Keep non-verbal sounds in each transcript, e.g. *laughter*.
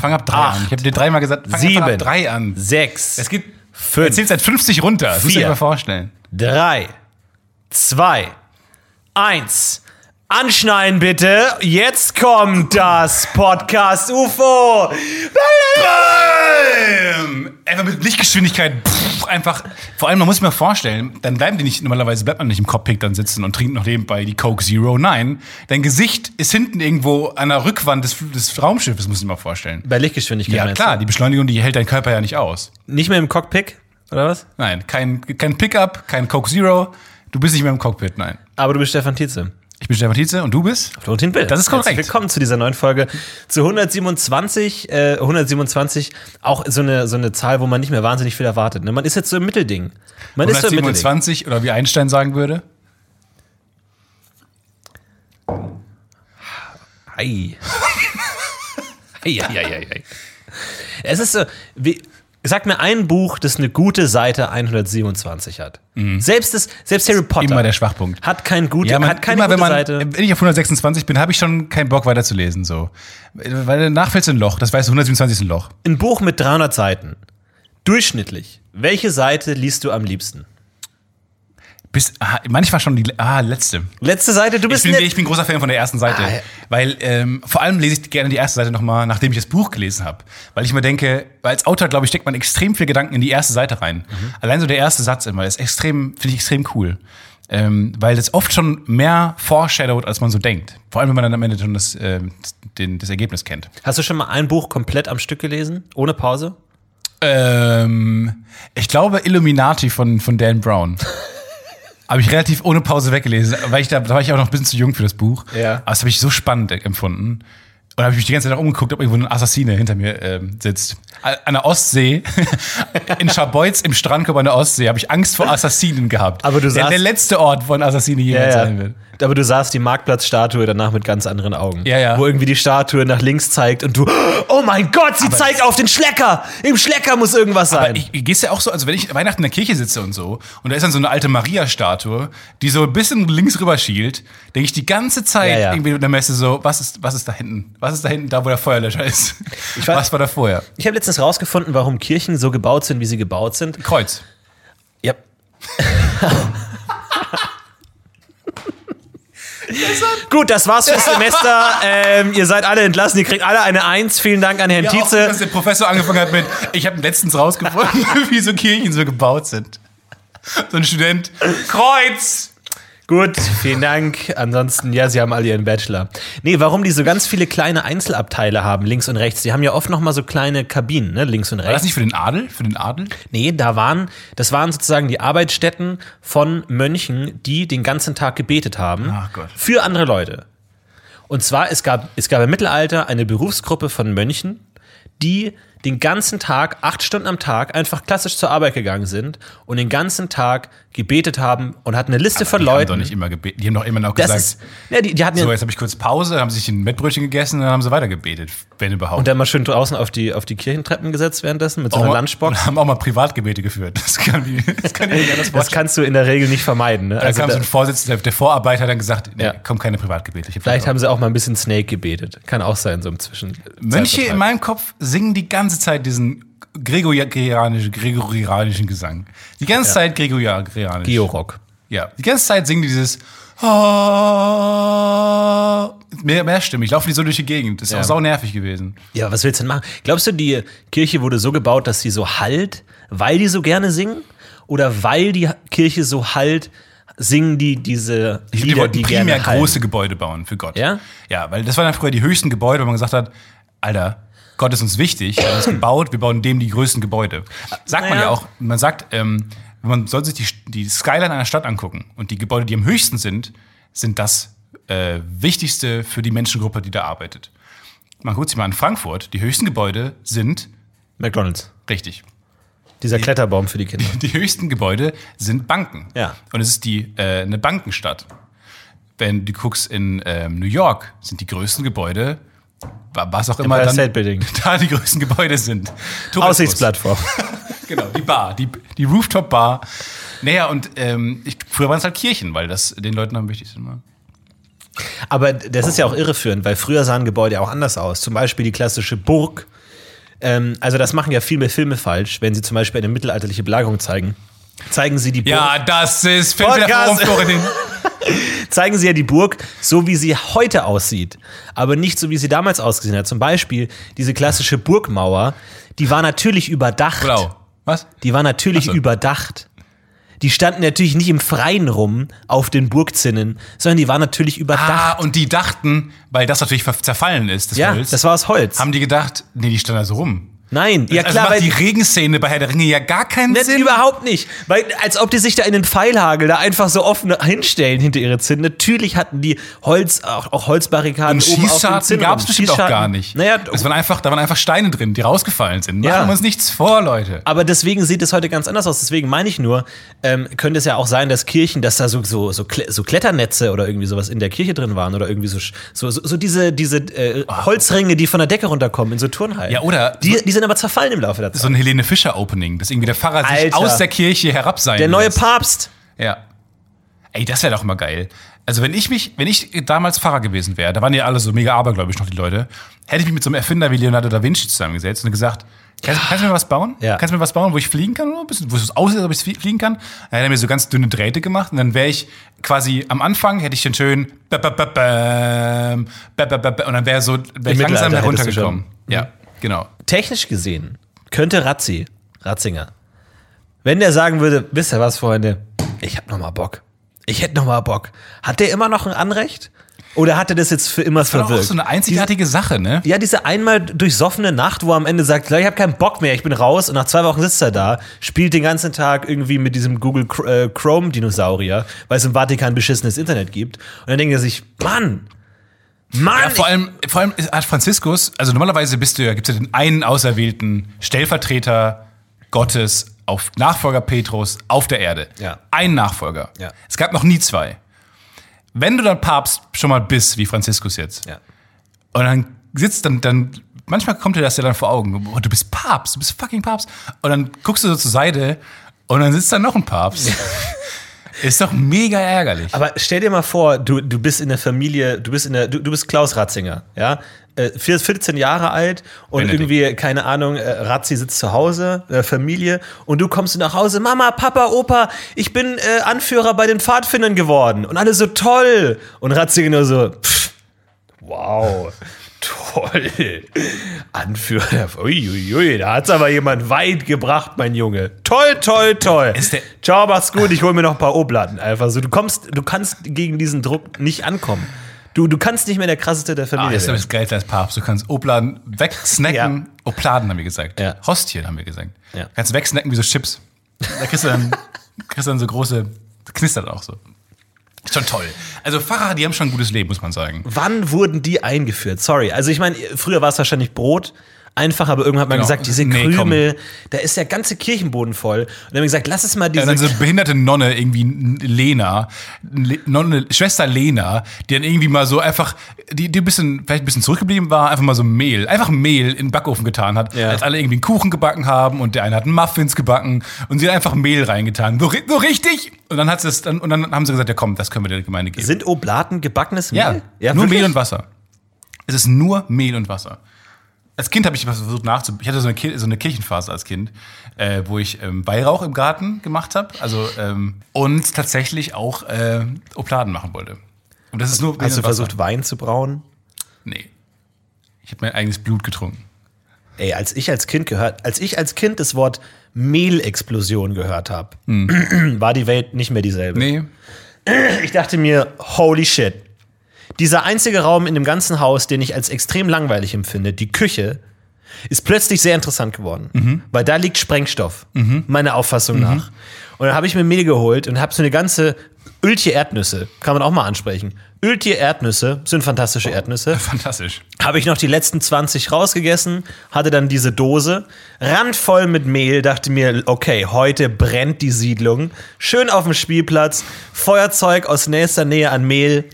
Fang ab drei Acht. an. Ich habe dir dreimal gesagt, fang Sieben. ab drei an. Sechs. Es gibt, Fünf. er zählt seit 50 runter. Das musst du dir Vier. mal vorstellen. drei, zwei, eins. Anschneiden bitte. Jetzt kommt das Podcast UFO. Bam! Einfach mit Lichtgeschwindigkeit. Pff, einfach. Vor allem, man muss sich mal vorstellen, dann bleiben die nicht, normalerweise bleibt man nicht im Cockpit dann sitzen und trinkt noch nebenbei die Coke Zero. Nein, dein Gesicht ist hinten irgendwo an der Rückwand des, des Raumschiffes, muss ich mir mal vorstellen. Bei Lichtgeschwindigkeit Ja, klar, die Beschleunigung, die hält dein Körper ja nicht aus. Nicht mehr im Cockpit, oder was? Nein, kein, kein Pickup, kein Coke Zero. Du bist nicht mehr im Cockpit, nein. Aber du bist Stefan Tietze. Ich bin Stefan Tietze und du bist? Florentin Bill. Das ist korrekt. Herzlich willkommen zu dieser neuen Folge. Zu 127, äh, 127, auch so eine, so eine Zahl, wo man nicht mehr wahnsinnig viel erwartet. Ne? Man ist jetzt so im Mittelding. Man ist so im Mittelding. 127 oder wie Einstein sagen würde? Ei, *laughs* ei, ei, ei, ei. Es ist so, wie, sag mir ein Buch, das eine gute Seite 127 hat. Selbst, das, selbst Harry Potter Mhm. Immer der Schwachpunkt. hat, kein gute, Ja, man, hat keine immer gute man, Seite. wenn ich auf 126 bin, habe ich schon keinen Bock weiterzulesen, so. Weil danach fällt ein Loch, das weißt du, 127 ist ein Loch. Ein Buch mit 300 Seiten. Durchschnittlich. Welche Seite liest du am liebsten? Bis, ah, manchmal schon die ah, letzte. Letzte Seite, du Ich bist bin, nett. ich bin großer Fan von der ersten Seite. Ah, ja. Weil ähm, vor allem lese ich gerne die erste Seite nochmal, nachdem ich das Buch gelesen habe. Weil ich mir denke, als Autor, glaube ich, steckt man extrem viel Gedanken in die erste Seite rein. Mhm. Allein so der erste Satz immer ist extrem, finde ich extrem cool. Ähm, weil das oft schon mehr foreshadowed, als man so denkt. Vor allem, wenn man dann am Ende schon das, ähm, den, das Ergebnis kennt. Hast du schon mal ein Buch komplett am Stück gelesen? Ohne Pause? Ähm, ich glaube Illuminati von, von Dan Brown. *laughs* Habe ich relativ ohne Pause weggelesen, weil ich da, da war ich auch noch ein bisschen zu jung für das Buch. Ja. Aber das habe ich so spannend empfunden. Und habe ich mich die ganze Zeit umgeguckt, ob irgendwo ein Assassine hinter mir ähm, sitzt. An der Ostsee, *laughs* in Scharbeutz im Strandkorb an der Ostsee, habe ich Angst vor Assassinen gehabt. Aber du der, der letzte Ort, wo ein Assassine jemals sein wird. Aber du sahst die Marktplatzstatue danach mit ganz anderen Augen. Ja, ja. Wo irgendwie die Statue nach links zeigt und du, oh mein Gott, sie zeigt auf den Schlecker! Im Schlecker muss irgendwas sein. Aber ich, ich gehst ja auch so, also wenn ich Weihnachten in der Kirche sitze und so, und da ist dann so eine alte Maria-Statue, die so ein bisschen links rüber schielt, denke ich die ganze Zeit Ja, ja. irgendwie in der Messe so, was ist, was ist da hinten? Was ist da hinten, da wo der Feuerlöscher ist? weiß- was war da vorher? Ich habe letztens rausgefunden, warum Kirchen so gebaut sind, wie sie gebaut sind. Kreuz. Ja. Gut, das war's fürs Semester. ähm, ihr seid alle entlassen, ihr kriegt alle eine Eins. Vielen Dank an Herrn Ja, auch, Tietze. dass der Professor angefangen hat mit, ich habe letztens rausgefunden, *laughs* wie so Kirchen so gebaut sind. So ein Student, Kreuz! Gut, vielen Dank. Ansonsten, ja, sie haben alle ihren Bachelor. Nee, warum die so ganz viele kleine Einzelabteile haben, links und rechts. Die haben ja oft noch mal so kleine Kabinen, ne, links und War das rechts. nicht für den Adel? Für den Adel? Nee, da waren, das waren sozusagen die Arbeitsstätten von Mönchen, die den ganzen Tag gebetet haben. Ach Gott. Für andere Leute. Und zwar, es gab, es gab im Mittelalter eine Berufsgruppe von Mönchen, die den ganzen Tag, acht Stunden am Tag, einfach klassisch zur Arbeit gegangen sind und den ganzen Tag gebetet haben und hatten eine Liste von Die haben Leuten. doch nicht immer gebeten. Die haben doch immer noch das gesagt, ist, ja, die, die hatten so, jetzt habe ich kurz Pause, haben sich ein Mettbrötchen gegessen und dann haben sie weiter gebetet, wenn überhaupt. und dann mal schön draußen auf die, auf die Kirchentreppen gesetzt währenddessen mit so einer Lunchbox. Und *laughs* haben auch mal Privatgebete geführt. Das kann, das kann *laughs* Das kannst du in der Regel nicht vermeiden. Ne? Da Also kam da, so ein Vorsitzender, der Vorarbeiter hat dann gesagt, nee, Ja. kommen keine Privatgebete. Hab vielleicht haben sie auch mal ein bisschen Snake gebetet. Kann auch sein, so im Zwischen. Mönche in meinem Kopf singen die ganze Zeit diesen gregorianischen, gregorianischen Gesang. Die ganze Zeit gregorianisch. Georock. Ja, die ganze Zeit singen die dieses mehr, mehrstimmig, laufen die so durch die Gegend. Das ist Ja. auch sau nervig gewesen. Ja, was willst du denn machen? Glaubst du, die Kirche wurde so gebaut, dass sie so halt, weil die so gerne singen? Oder weil die Kirche so halt, singen die diese Ich, die Lieder, wollten die primär gerne große Gebäude bauen für Gott. Ja? Ja, weil das waren dann früher die höchsten Gebäude, wo man gesagt hat, Alter, Gott ist uns wichtig, er hat uns gebaut, wir bauen dem die größten Gebäude. Sagt man Naja. ja auch, man sagt, ähm, man soll sich die, die Skyline einer Stadt angucken und die Gebäude, die am höchsten sind, sind das äh, Wichtigste für die Menschengruppe, die da arbeitet. Man guckt sich mal an Frankfurt, die höchsten Gebäude sind McDonalds. richtig. Dieser Kletterbaum für die *laughs* Kinder. Die höchsten Gebäude sind Banken. Ja. Und es ist die äh, eine Bankenstadt. Wenn du guckst in ähm, New York, sind die größten Gebäude, was auch immer Empire State Building. da die größten Gebäude sind. Tourismus. Aussichtsplattform. *laughs* Genau, die Bar, die, die Rooftop-Bar. Naja, und ähm, ich, früher waren es halt Kirchen, weil das den Leuten am wichtigsten war. Aber das ist ja auch irreführend, weil früher sahen Gebäude auch anders aus. Zum Beispiel die klassische Burg, Ähm, also das machen ja viele Filme falsch, wenn sie zum Beispiel eine mittelalterliche Belagerung zeigen. Zeigen sie die Burg, Ja, das ist Podcast. *laughs* *laughs* Zeigen sie ja die Burg so, wie sie heute aussieht, aber nicht so, wie sie damals ausgesehen hat. Zum Beispiel diese klassische Burgmauer, die war natürlich überdacht. Blau. Was? Die war natürlich so. überdacht. Die standen natürlich nicht im Freien rum auf den Burgzinnen, sondern die waren natürlich Ah, überdacht. und die dachten, weil das natürlich zerfallen ist, das ja, Holz, das war aus Holz. haben die gedacht, nee, die standen da so rum. Nein, ja also klar, macht weil die Regenszene bei Herr der Ringe ja gar keinen Nicht, Sinn. überhaupt nicht. Weil, als ob die sich da in den Pfeilhagel da einfach so offen hinstellen hinter ihre Zinnen. Natürlich hatten die Holz, auch, auch Holzbarrikaden Und oben auf Zinnen gab es bestimmt auch gar nicht. Naja, es waren einfach, da waren einfach Steine drin, die rausgefallen sind. Machen Ja. wir uns nichts vor, Leute. aber deswegen sieht es heute ganz anders aus. Deswegen meine ich nur, ähm, könnte es ja auch sein, dass Kirchen, dass da so, so, so, so Kletternetze oder irgendwie sowas in der Kirche drin waren oder irgendwie so, so, so, so diese, diese äh, Holzringe, die von der Decke runterkommen in so Turnhallen. Ja, oder Die, so- die sind aber zerfallen im Laufe der Zeit. So ein Helene Fischer Opening, dass irgendwie der Pfarrer sich Alter. aus der Kirche herab sein der neue lässt. Papst. Ja. Ey, das wäre doch immer geil. Also wenn ich mich, wenn ich damals Pfarrer gewesen wäre, da waren ja alle so mega abergläubisch noch die Leute, hätte ich mich mit so einem Erfinder wie Leonardo da Vinci zusammengesetzt und gesagt, kannst, kannst du mir was bauen? Ja. Kannst du mir was bauen, wo ich fliegen kann? Oder wo es aussieht, ob ich flie- fliegen kann? Dann hätte er mir so ganz dünne Drähte gemacht und dann wäre ich quasi am Anfang hätte ich dann schön und dann wäre so wär ich langsam heruntergekommen. Ja, genau. technisch gesehen könnte Razzi, Ratzinger, wenn der sagen würde, wisst ihr was, Freunde, ich hab noch mal Bock. Ich hätte noch mal Bock. Hat der immer noch ein Anrecht? Oder hat er das jetzt für immer Das doch auch verwirkt? so eine einzigartige Sache, ne? ja, diese einmal durchsoffene Nacht, wo er am Ende sagt, ich habe keinen Bock mehr, ich bin raus und nach zwei Wochen sitzt er da, spielt den ganzen Tag irgendwie mit diesem Google äh, Chrome Dinosaurier, weil es im Vatikan beschissenes Internet gibt. Und dann denkt er sich, Mann, Mann, Ja, vor allem, vor allem hat Franziskus, also normalerweise bist du ja, gibt es ja den einen auserwählten Stellvertreter Gottes auf Nachfolger Petrus auf der Erde. Ja. Ein Nachfolger. Ja. Es gab noch nie zwei. Wenn du dann Papst schon mal bist, wie Franziskus jetzt, ja. und dann sitzt dann, dann, manchmal kommt dir das ja dann vor Augen, oh, du bist Papst, du bist fucking Papst. Und dann guckst du so zur Seite und dann sitzt da noch ein Papst. *laughs* Ist doch mega ärgerlich. Aber stell dir mal vor, du, du bist in der Familie, du bist in der, du, du bist Klaus Ratzinger, ja, Äh, 14 Jahre alt und Benedikt. irgendwie, keine Ahnung, äh, Razzi sitzt zu Hause, äh, Familie, und du kommst nach Hause, Mama, Papa, Opa, ich bin äh, Anführer bei den Pfadfindern geworden. Und alle so toll. Und Ratzinger nur so, pff, wow. Toll. Anführer. Uiuiui, da hat's aber jemand weit gebracht, mein Junge. Toll, toll, toll. Ciao, mach's gut, ich hol mir noch ein paar Obladen. Einfach so. Du kommst, du kannst gegen diesen Druck nicht ankommen. Du, du kannst nicht mehr der krasseste der Ah, Familie das ist werden. das Geilste als Papst. Du kannst Obladen wegsnacken. Ja. Opladen haben wir gesagt. Ja. Hostien haben wir gesagt. Ja. Kannst wegsnacken wie so Chips. Da kriegst du dann, *laughs* kriegst du dann so große, knistert auch so. Schon toll. Also Pfarrer, die haben schon ein gutes Leben, muss man sagen. Wann wurden die eingeführt? Sorry. Also ich meine, früher war es wahrscheinlich Brot. Einfach, aber irgendwann hat man Genau. gesagt, diese Nee, Krümel, da ist der ganze Kirchenboden voll. Und dann haben wir gesagt, lass es mal diese. Ja, dann so eine behinderte Nonne, irgendwie Lena, Le- Nonne, Schwester Lena, die dann irgendwie mal so einfach, die, die ein bisschen, vielleicht ein bisschen zurückgeblieben war, einfach mal so Mehl, einfach Mehl in den Backofen getan hat, Ja. als alle irgendwie einen Kuchen gebacken haben und der eine hat Muffins gebacken und sie hat einfach Mehl reingetan. So, so richtig! Und dann hat sie es dann, und dann haben sie gesagt, ja komm, das können wir der Gemeinde geben. sind Oblaten gebackenes ja, Mehl? nur wirklich? Mehl und Wasser. Es ist nur Mehl und Wasser. Als Kind habe ich versucht nachzu. Ich hatte so eine, Kir so eine Kirchenphase als Kind, äh, wo ich ähm, Weihrauch im Garten gemacht habe. Also ähm, und tatsächlich auch äh, Obladen machen wollte. Und das ist nur Hast du versucht, Wein zu brauen? Nee. Ich habe mein eigenes Blut getrunken. Ey, als ich als Kind gehört, als ich als Kind das Wort Mehlexplosion gehört habe, *clears throat* war die Welt nicht mehr dieselbe. Nee. Ich dachte mir, holy shit. Dieser einzige Raum in dem ganzen Haus, den ich als extrem langweilig empfinde, die Küche, ist plötzlich sehr interessant geworden. Weil da liegt Sprengstoff, meiner Auffassung nach. Und dann habe ich mir Mehl geholt und habe so eine ganze Öltje Erdnüsse, kann man auch mal ansprechen. Öltje Erdnüsse sind fantastische Erdnüsse. *laughs* Fantastisch. Habe ich noch die letzten 20 rausgegessen, hatte dann diese Dose, randvoll mit Mehl, dachte mir, okay, heute brennt die Siedlung. Schön auf dem Spielplatz, Feuerzeug aus nächster Nähe an Mehl,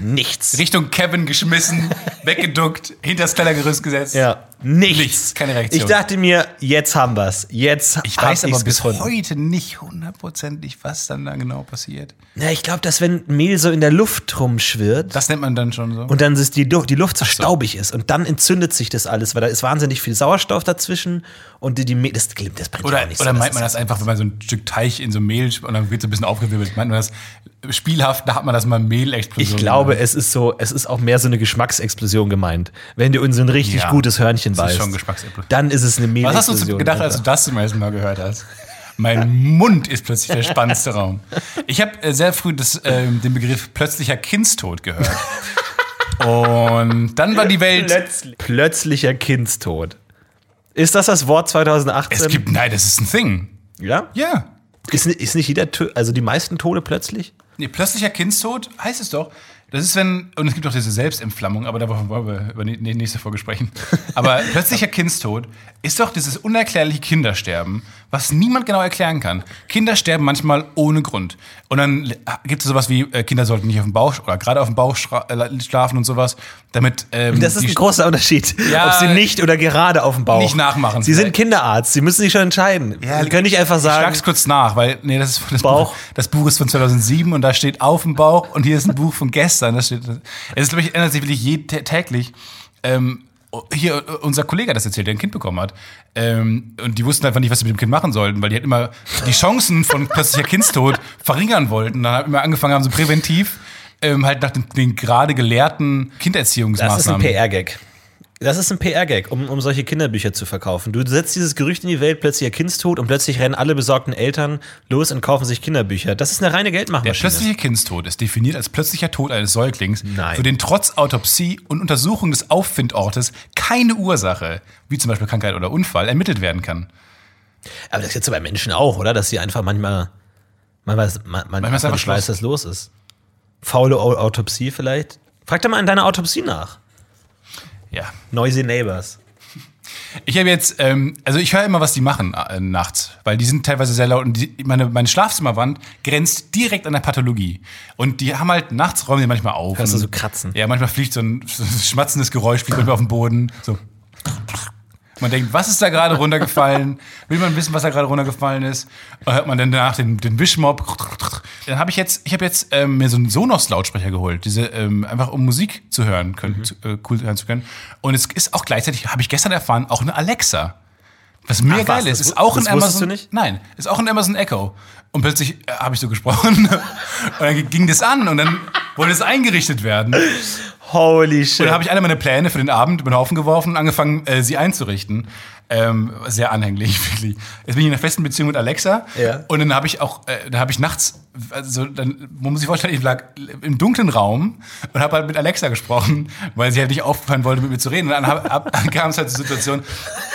nichts. Richtung Kevin geschmissen, *laughs* weggeduckt, hinter das Kellergerüst gesetzt. Ja. Nichts. Nichts, keine Reaktion. Ich dachte mir, jetzt haben wir's. Jetzt Ich weiß aber bis gefunden. heute nicht hundertprozentig, was dann da genau passiert. Ja, ich glaube, dass wenn Mehl so in der Luft rumschwirrt Das nennt man dann schon so. und dann ist die, Luft- die Luft so staubig ist und dann entzündet sich das alles, weil da ist wahnsinnig viel Sauerstoff dazwischen und die, die Mehl, das, das brennt ja Oder, auch nicht oder so. meint man das einfach, wenn man so ein Stück Teich in so Mehl und dann wird so ein bisschen aufgewirbelt? Meint man das spielhaft, da hat man das mal Mehlexplosion? Ich glaube, es ist so, es ist auch mehr so eine Geschmacksexplosion gemeint. Wenn du in so ein richtig Ja, gutes Hörnchen das ist dann ist es eine Was Mehlexplosion. hast du gedacht, als du das zum ersten Mal gehört hast? Mein Mund ist plötzlich der spannendste Raum. Ich habe äh, sehr früh das, ähm, den Begriff plötzlicher Kindstod gehört. Und dann war die Welt. Plötzlich. Plötzlicher Kindstod. Ist das das Wort 2018? Es gibt, nein, das ist ein Thing. ja? Ja. Ist, ist nicht jeder, also die meisten Tode plötzlich? Nee, plötzlicher Kindstod heißt es doch. Das ist, wenn, und es gibt auch diese Selbstentflammung, aber da wollen wir über die nächste Folge sprechen. Aber *laughs* plötzlicher Kindstod ist doch dieses unerklärliche Kindersterben, was niemand genau erklären kann. Kinder sterben manchmal ohne Grund. Und dann gibt es sowas wie, äh, Kinder sollten nicht auf dem Bauch oder gerade auf dem Bauch äh, schlafen und sowas, damit. Ähm, Das ist ein großer Unterschied, Ja, ob sie nicht oder gerade auf dem Bauch. nicht nachmachen Sie sind vielleicht. Kinderarzt, sie müssen sich schon entscheiden. sie können nicht einfach Ich sagen, schlag's kurz nach, weil nee, das, ist, das, Bauch. Buch, das Buch ist von 2007 und da steht auf dem Bauch und hier ist ein Buch von gestern. Das steht, es ist, glaube ich, ändert sich wirklich je, tä- täglich. Ähm, hier, äh, unser Kollege hat das erzählt, der ein Kind bekommen hat. Ähm, und die wussten einfach nicht, was sie mit dem Kind machen sollten, weil die halt immer die Chancen von *laughs* plötzlicher Kindstod verringern wollten. Dann haben immer angefangen haben, so präventiv ähm, halt nach den, den gerade gelehrten das ist ein Kindererziehungsmaßnahmen. PR-Gag. Das ist ein PR-Gag, um, um solche Kinderbücher zu verkaufen. Du setzt dieses Gerücht in die Welt, plötzlich ihr Kindstod und plötzlich rennen alle besorgten Eltern los und kaufen sich Kinderbücher. Das ist eine reine Der Geldmachmaschine. plötzliche Kindstod ist definiert als plötzlicher Tod eines Säuglings, Nein. für den trotz Autopsie und Untersuchung des Auffindortes keine Ursache, wie zum Beispiel Krankheit oder Unfall, ermittelt werden kann. Aber das ist jetzt so bei Menschen auch, oder? Dass sie einfach manchmal, manchmal, man, man, Manchmal ist einfach weiß, was los ist. Faule Au- Autopsie vielleicht? Frag doch mal in deiner Autopsie nach. Ja. Noisy Neighbors. Ich habe jetzt, ähm, also ich höre immer, was die machen äh, nachts, weil die sind teilweise sehr laut und die, meine, meine Schlafzimmerwand grenzt direkt an der Pathologie. Und die haben halt nachts räumen die manchmal auf. Hörst du so kratzen? Ja, manchmal fliegt so ein, so ein schmatzendes Geräusch, fliegt manchmal auf den Boden. So. Man denkt, was ist da gerade runtergefallen? Will man wissen, was da gerade runtergefallen ist? Dann hört man dann danach den, den Wischmob. Dann habe ich jetzt, ich habe jetzt ähm, mir so einen Sonos-Lautsprecher geholt, diese ähm, einfach um Musik zu hören können, zu, äh, cool hören zu können. Und es ist auch gleichzeitig, habe ich gestern erfahren, auch eine Alexa. Was mega Ach, was? geil ist, Das ist auch ein Amazon. du nicht? Nein, ist auch ein Amazon Echo. Und plötzlich äh, habe ich so gesprochen *laughs* und dann ging das an und dann wollte es eingerichtet werden. Holy shit. Und dann habe ich alle meine Pläne für den Abend über den Haufen geworfen und angefangen, äh, sie einzurichten. Ähm, sehr anhänglich, *laughs* wirklich. Jetzt bin ich in einer festen Beziehung mit Alexa. Ja. Und dann habe ich auch, äh, dann habe ich nachts, also dann, man muss sich vorstellen, ich lag im dunklen Raum und habe halt mit Alexa gesprochen, weil sie halt nicht aufhören wollte, mit mir zu reden. Und dann, *laughs* kam es halt zur Situation,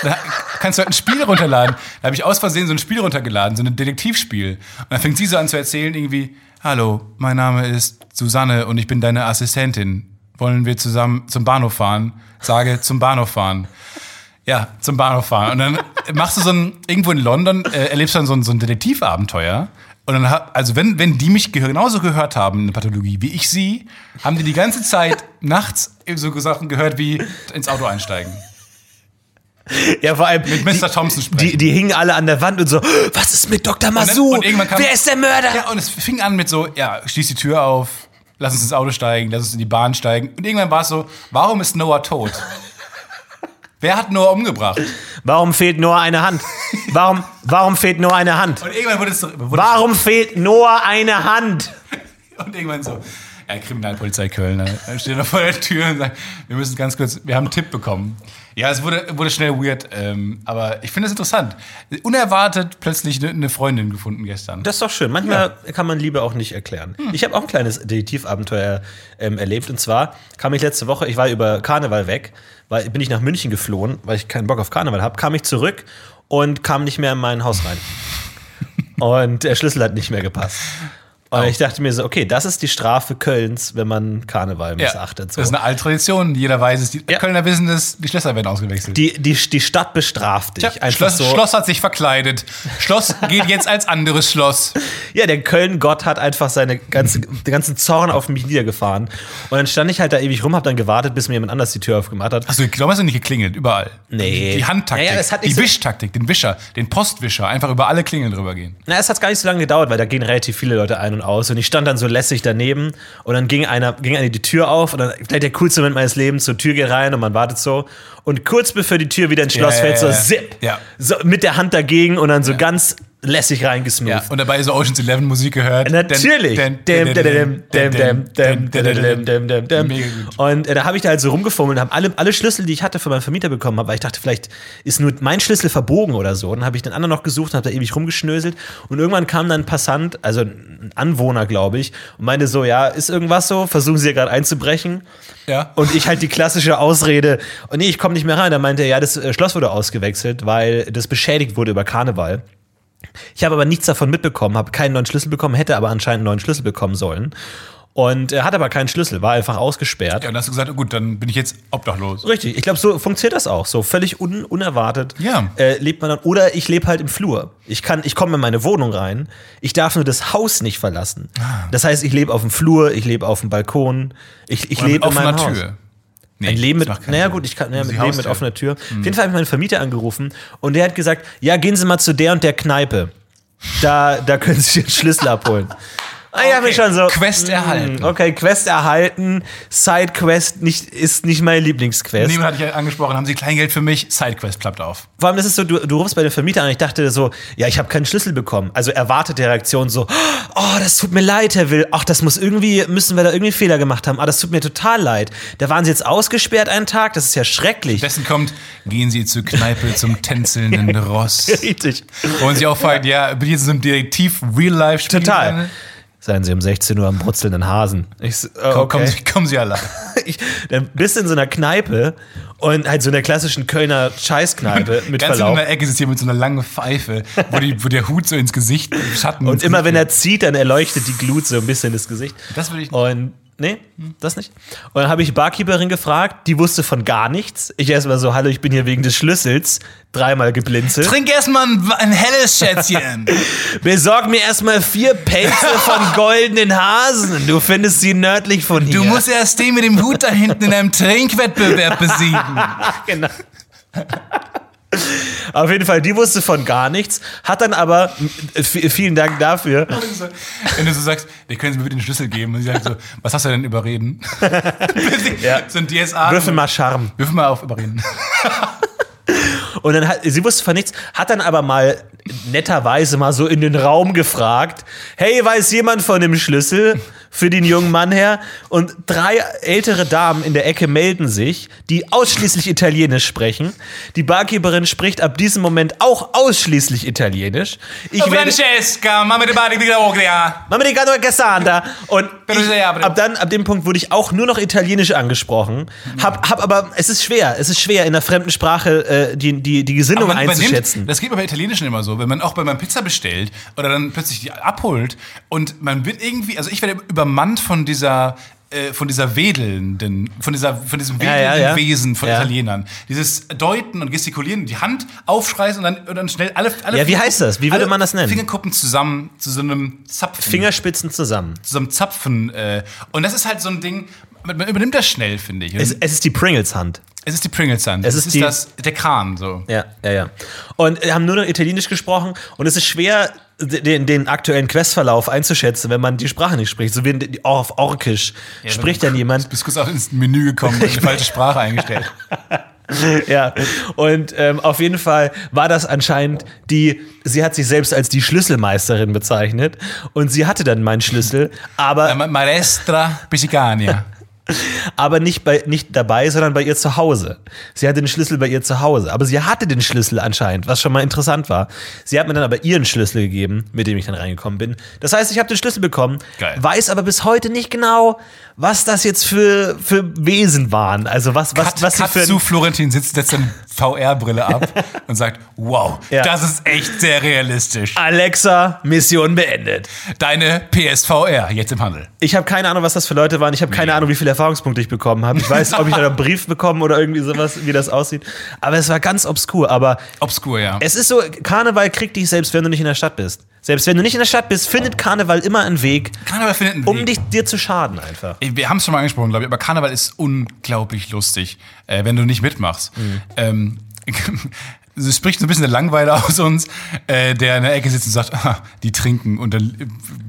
dann kannst du halt ein Spiel runterladen. Da habe ich aus Versehen so ein Spiel runtergeladen, so ein Detektivspiel. Und dann fängt sie so an zu erzählen, irgendwie, hallo, mein Name ist Susanne und ich bin deine Assistentin. Wollen wir zusammen zum Bahnhof fahren? Sage, zum Bahnhof fahren. Ja, zum Bahnhof fahren. Und dann machst du so ein, irgendwo in London, äh, erlebst dann so ein, so ein Detektivabenteuer. Und dann, also wenn, wenn die mich ge- genauso gehört haben in der Pathologie wie ich sie, haben die die ganze Zeit nachts eben so Sachen gehört wie ins Auto einsteigen. ja, vor allem. Mit Mr. Thompson sprechen. Die, die hingen alle an der Wand und so, was ist mit Dr. Masu? Wer ist der Mörder? Ja, und es fing an mit so, ja, schließ die Tür auf, lass uns ins Auto steigen, lass uns in die Bahn steigen. Und irgendwann war es so, warum ist Noah tot? *laughs* Wer hat Noah umgebracht? Warum fehlt Noah eine Hand? Warum, warum fehlt Noah eine Hand? Und irgendwann wurde es, wurde Warum fehlt Noah eine Hand? *laughs* Und irgendwann so, ja, Kriminalpolizei Köln, ne? Dann steht er vor der Tür und sagt, wir müssen ganz kurz, wir haben einen Tipp bekommen. Ja, es wurde, wurde schnell weird, ähm, aber ich finde es interessant. Unerwartet plötzlich eine- eine Freundin gefunden gestern. Das ist doch schön. Manchmal kann man Liebe auch nicht erklären. Ich habe auch ein kleines Detektivabenteuer ähm, erlebt. Und zwar kam ich letzte Woche, ich war über Karneval weg, weil bin ich nach München geflohen, weil ich keinen Bock auf Karneval habe, kam ich zurück und kam nicht mehr in mein Haus rein. *laughs* und der Schlüssel hat nicht mehr gepasst. Und ich dachte mir so, okay, das ist die Strafe Kölns, wenn man Karneval Ja. missachtet. So. Das ist eine alte Tradition. Jeder weiß es. Die Ja. Kölner wissen es, die Schlösser werden ausgewechselt. Die, die, die Stadt bestraft dich. Tja, Schloss, so. Schloss hat sich verkleidet. Schloss geht jetzt als anderes Schloss. *laughs* Ja, der Köln-Gott hat einfach seine ganze, den ganzen Zorn auf mich niedergefahren. Und dann stand ich halt da ewig rum, hab dann gewartet, bis mir jemand anders die Tür aufgemacht hat. Achso, glaube, hast du nicht geklingelt, überall. Nee. Die, Handtaktik, Ja, ja, nicht die so- Wischtaktik, den Wischer, den Postwischer, einfach über alle Klingeln drüber gehen. Na, es hat gar nicht so lange gedauert, weil da gehen relativ viele Leute ein und aus. Und ich stand dann so lässig daneben und dann ging einer, ging einer die Tür auf und dann gleich der coolste Moment meines Lebens, zur Tür geht rein und man wartet so. Und kurz bevor die Tür wieder ins Schloss Ja, fällt, so ja. zip, Ja. so mit der Hand dagegen und dann so ganz lässig reingesmooth. Ja, und dabei so Ocean's Eleven Musik gehört. Natürlich. Und äh, da habe ich da halt so rumgefummelt und habe alle, alle Schlüssel, die ich hatte, von meinem Vermieter bekommen, weil ich dachte, vielleicht ist nur mein Schlüssel verbogen oder so. Und dann habe ich den anderen noch gesucht und habe da ewig rumgeschnöselt. Und irgendwann kam dann ein Passant, also ein Anwohner, glaube ich, und meinte so, ja, ist irgendwas so? Versuchen Sie ja gerade einzubrechen. Ja. Und ich halt die klassische Ausrede, und nee, ich komme nicht mehr rein. Da meinte er, ja, das äh, Schloss wurde ausgewechselt, weil das beschädigt wurde über Karneval. Ich habe aber nichts davon mitbekommen, habe keinen neuen Schlüssel bekommen, hätte aber anscheinend einen neuen Schlüssel bekommen sollen. Und er hat aber keinen Schlüssel, war einfach ausgesperrt. Ja, und dann hast du gesagt, oh gut, dann bin ich jetzt obdachlos. Richtig, ich glaube, so funktioniert das auch. So völlig un unerwartet Ja. äh, lebt man dann. Oder ich lebe halt im Flur. Ich kann, ich komme in meine Wohnung rein. Ich darf nur das Haus nicht verlassen. Ah. Das heißt, ich lebe auf dem Flur, ich lebe auf dem Balkon, ich, ich lebe in meinem Haus. Tür. Nee, Ein Leben mit, naja Sinn. gut, ich kann, naja, mit Leben mit offener Tür. Auf jeden Fall habe ich meinen Vermieter angerufen und der hat gesagt, ja, gehen Sie mal zu der und der Kneipe. Da, da können Sie den Schlüssel abholen. Ah, ich hab mich schon so. Quest mm, erhalten. Okay, Quest erhalten. Sidequest nicht, ist nicht meine Lieblingsquest. Niemand hatte ich ja angesprochen, haben Sie Kleingeld für mich? Sidequest plappt auf. Vor allem, das ist so, du, du rufst bei dem Vermieter an. Ich dachte so, ja, ich habe keinen Schlüssel bekommen. Also erwartete Reaktion so, oh, das tut mir leid, Herr Will. Ach, das muss irgendwie, müssen wir da irgendwie Fehler gemacht haben. Ah, das tut mir total leid. Da waren Sie jetzt ausgesperrt einen Tag. Das ist ja schrecklich. Dessen kommt, gehen Sie zur Kneipe zum *laughs* tänzelnden Ross. Richtig. Wo man sich auch fragt, ja, bin ich jetzt in so einem Detektiv-Real-Life-Spiel? Total. Seien Sie um 16 Uhr am brutzelnden Hasen. Ich, so, oh, Komm, okay. kommen, Sie, kommen Sie alle. *laughs* ich, dann bist du in so einer Kneipe und halt so einer klassischen Kölner Scheißkneipe *laughs* mit Ganz in Verlauf. der Ecke sitzt hier mit so einer langen Pfeife, wo, die, wo der Hut so ins Gesicht, im Schatten. Und immer wenn Gesicht er zieht, dann erleuchtet die Glut so ein bisschen das Gesicht. Das will ich nicht. Und nee, das nicht. Und dann habe ich Barkeeperin gefragt, die wusste von gar nichts. Ich erstmal so, hallo, ich bin hier wegen des Schlüssels. Dreimal geblinzelt. Trink erstmal ein, ein helles Schätzchen. *laughs* Besorg mir erstmal vier Pelze von *laughs* goldenen Hasen. Du findest sie nördlich von hier. Du musst erst den mit dem Hut da hinten in einem Trinkwettbewerb besiegen. *laughs* genau. Auf jeden Fall, die wusste von gar nichts, hat dann aber, vielen Dank dafür, *laughs* Wenn du so sagst, die können Sie mir bitte den Schlüssel geben. Und sie sagt so, was hast du denn überreden? *laughs* Ja. So ein DSA. würfel mal Charme. Würfel mal auf überreden. *laughs* Und dann hat, sie wusste von nichts, hat dann aber mal netterweise mal so in den Raum gefragt, hey, weiß jemand von dem Schlüssel für den jungen Mann her? Und drei ältere Damen in der Ecke melden sich, die ausschließlich Italienisch sprechen. Die Barkeeperin spricht ab diesem Moment auch ausschließlich Italienisch. Ich werde, Francesca, mamma di bari di Greglia. Mama di Gano Cassandra. Und ich, ab dann, ab dem Punkt wurde ich auch nur noch Italienisch angesprochen. Hab, hab aber, es ist schwer, es ist schwer, in einer fremden Sprache äh, die, die, die Gesinnung einzuschätzen. Das geht mir bei Italienischen immer so, wenn man auch bei meinem Pizza bestellt oder dann plötzlich die abholt und man wird irgendwie, also ich werde übermannt von dieser äh, von dieser wedelnden, von dieser, von diesem Ja, wedelnden ja, ja. Wesen von Ja. Italienern. Dieses Deuten und Gestikulieren, die Hand aufschreißen und dann, und dann schnell alle, alle Ja, wie heißt das? Wie würde man das nennen? Fingerkuppen zusammen zu so einem Zapfen. Fingerspitzen zusammen. zu so einem Zapfen. Äh, und das ist halt so ein Ding, man, übernimmt das schnell, finde ich. Es, es ist die Pringles-Hand. es ist die Pringles-Hand. Es Es ist ist, die- das, der Kran, so. Ja, ja, ja. Und äh, haben nur noch Italienisch gesprochen und es ist schwer, den, den aktuellen Questverlauf einzuschätzen, wenn man die Sprache nicht spricht. So wie in- die- auf Orkisch spricht dann jemand. bist kurz auch ins Menü gekommen *laughs* und die falsche Sprache eingestellt. *laughs* Ja, und ähm, auf jeden Fall war das anscheinend die, sie hat sich selbst als die Schlüsselmeisterin bezeichnet und sie hatte dann meinen Schlüssel, aber Ma- Maestra Pisicania. Aber nicht, bei, nicht dabei, sondern bei ihr zu Hause. Sie hatte den Schlüssel bei ihr zu Hause, aber sie hatte den Schlüssel anscheinend, was schon mal interessant war. Sie hat mir dann aber ihren Schlüssel gegeben, mit dem ich dann reingekommen bin. Das heißt, ich habe den Schlüssel bekommen, Geil. weiß aber bis heute nicht genau, was das jetzt für, für Wesen waren. Also was, was, Cut, was cut für zu Florentin sitzt, setzt seine VR-Brille ab *laughs* und sagt, wow, Ja. das ist echt sehr realistisch. Alexa, Mission beendet. Deine PSVR, jetzt im Handel. Ich habe keine Ahnung, was das für Leute waren. Ich habe keine Ahnung, wie viele Erfahrungspunkte ich bekommen habe. Ich weiß, ob ich da einen *laughs* Brief bekommen oder irgendwie sowas, wie das aussieht. Aber es war ganz obskur. Aber Obskur, ja. es ist so, Karneval kriegt dich selbst, wenn du nicht in der Stadt bist. Selbst wenn du nicht in der Stadt bist, findet Karneval immer einen Weg, Karneval findet einen um Weg. dich, dir zu schaden einfach. Wir haben es schon mal angesprochen, glaube ich, aber Karneval ist unglaublich lustig, äh, wenn du nicht mitmachst. Mhm. Ähm, *laughs* es spricht so ein bisschen der Langweiler *laughs* aus uns, äh, der in der Ecke sitzt und sagt, ah, die trinken und dann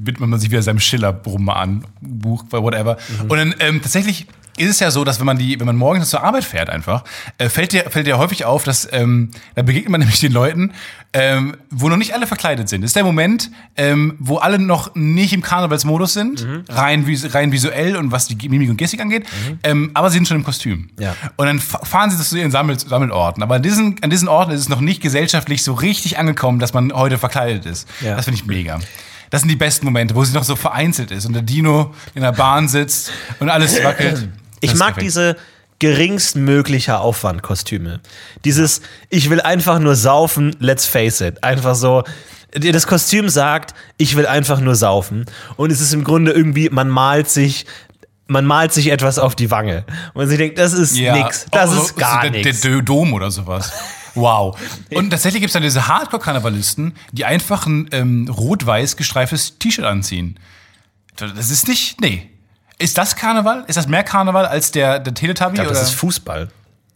widmet man sich wieder seinem Schiller-Brumme an, Buch, whatever. Mhm. Und dann ähm, tatsächlich ist es ja so, dass wenn man die, wenn man morgens zur Arbeit fährt einfach, äh, fällt dir fällt dir häufig auf, dass ähm, da begegnet man *laughs* nämlich den Leuten, ähm, wo noch nicht alle verkleidet sind. Das ist der Moment, ähm, wo alle noch nicht im Karnevalsmodus sind, Mhm. rein, rein visuell und was die Mimik und Gestik angeht, ähm, aber sie sind schon im Kostüm. Ja. Und dann fa- fahren sie das zu ihren Sammel Sammelorten. Aber an diesen, an diesen Orten ist es noch nicht gesellschaftlich so richtig angekommen, dass man heute verkleidet ist. Ja. Das finde ich mega. Das sind die besten Momente, wo sie noch so vereinzelt ist und der Dino in der Bahn sitzt und alles wackelt. Ich Das ist mag diese geringstmöglicher Aufwand-Kostüme. Dieses, ich will einfach nur saufen, let's face it. Einfach so, das Kostüm sagt, ich will einfach nur saufen. Und es ist im Grunde irgendwie, man malt sich, man malt sich etwas auf die Wange. Und man sich denkt, das ist nix. Das Oh, ist gar der, nichts. Der Dom oder sowas. Wow. Und tatsächlich gibt es dann diese Hardcore-Karnevalisten, die einfach ein ähm, rot-weiß gestreiftes T-Shirt anziehen. Das ist nicht, nee. Ist das Karneval? Ist das mehr Karneval als der, der Teletubby? Ich glaube, oder? das ist Fußball.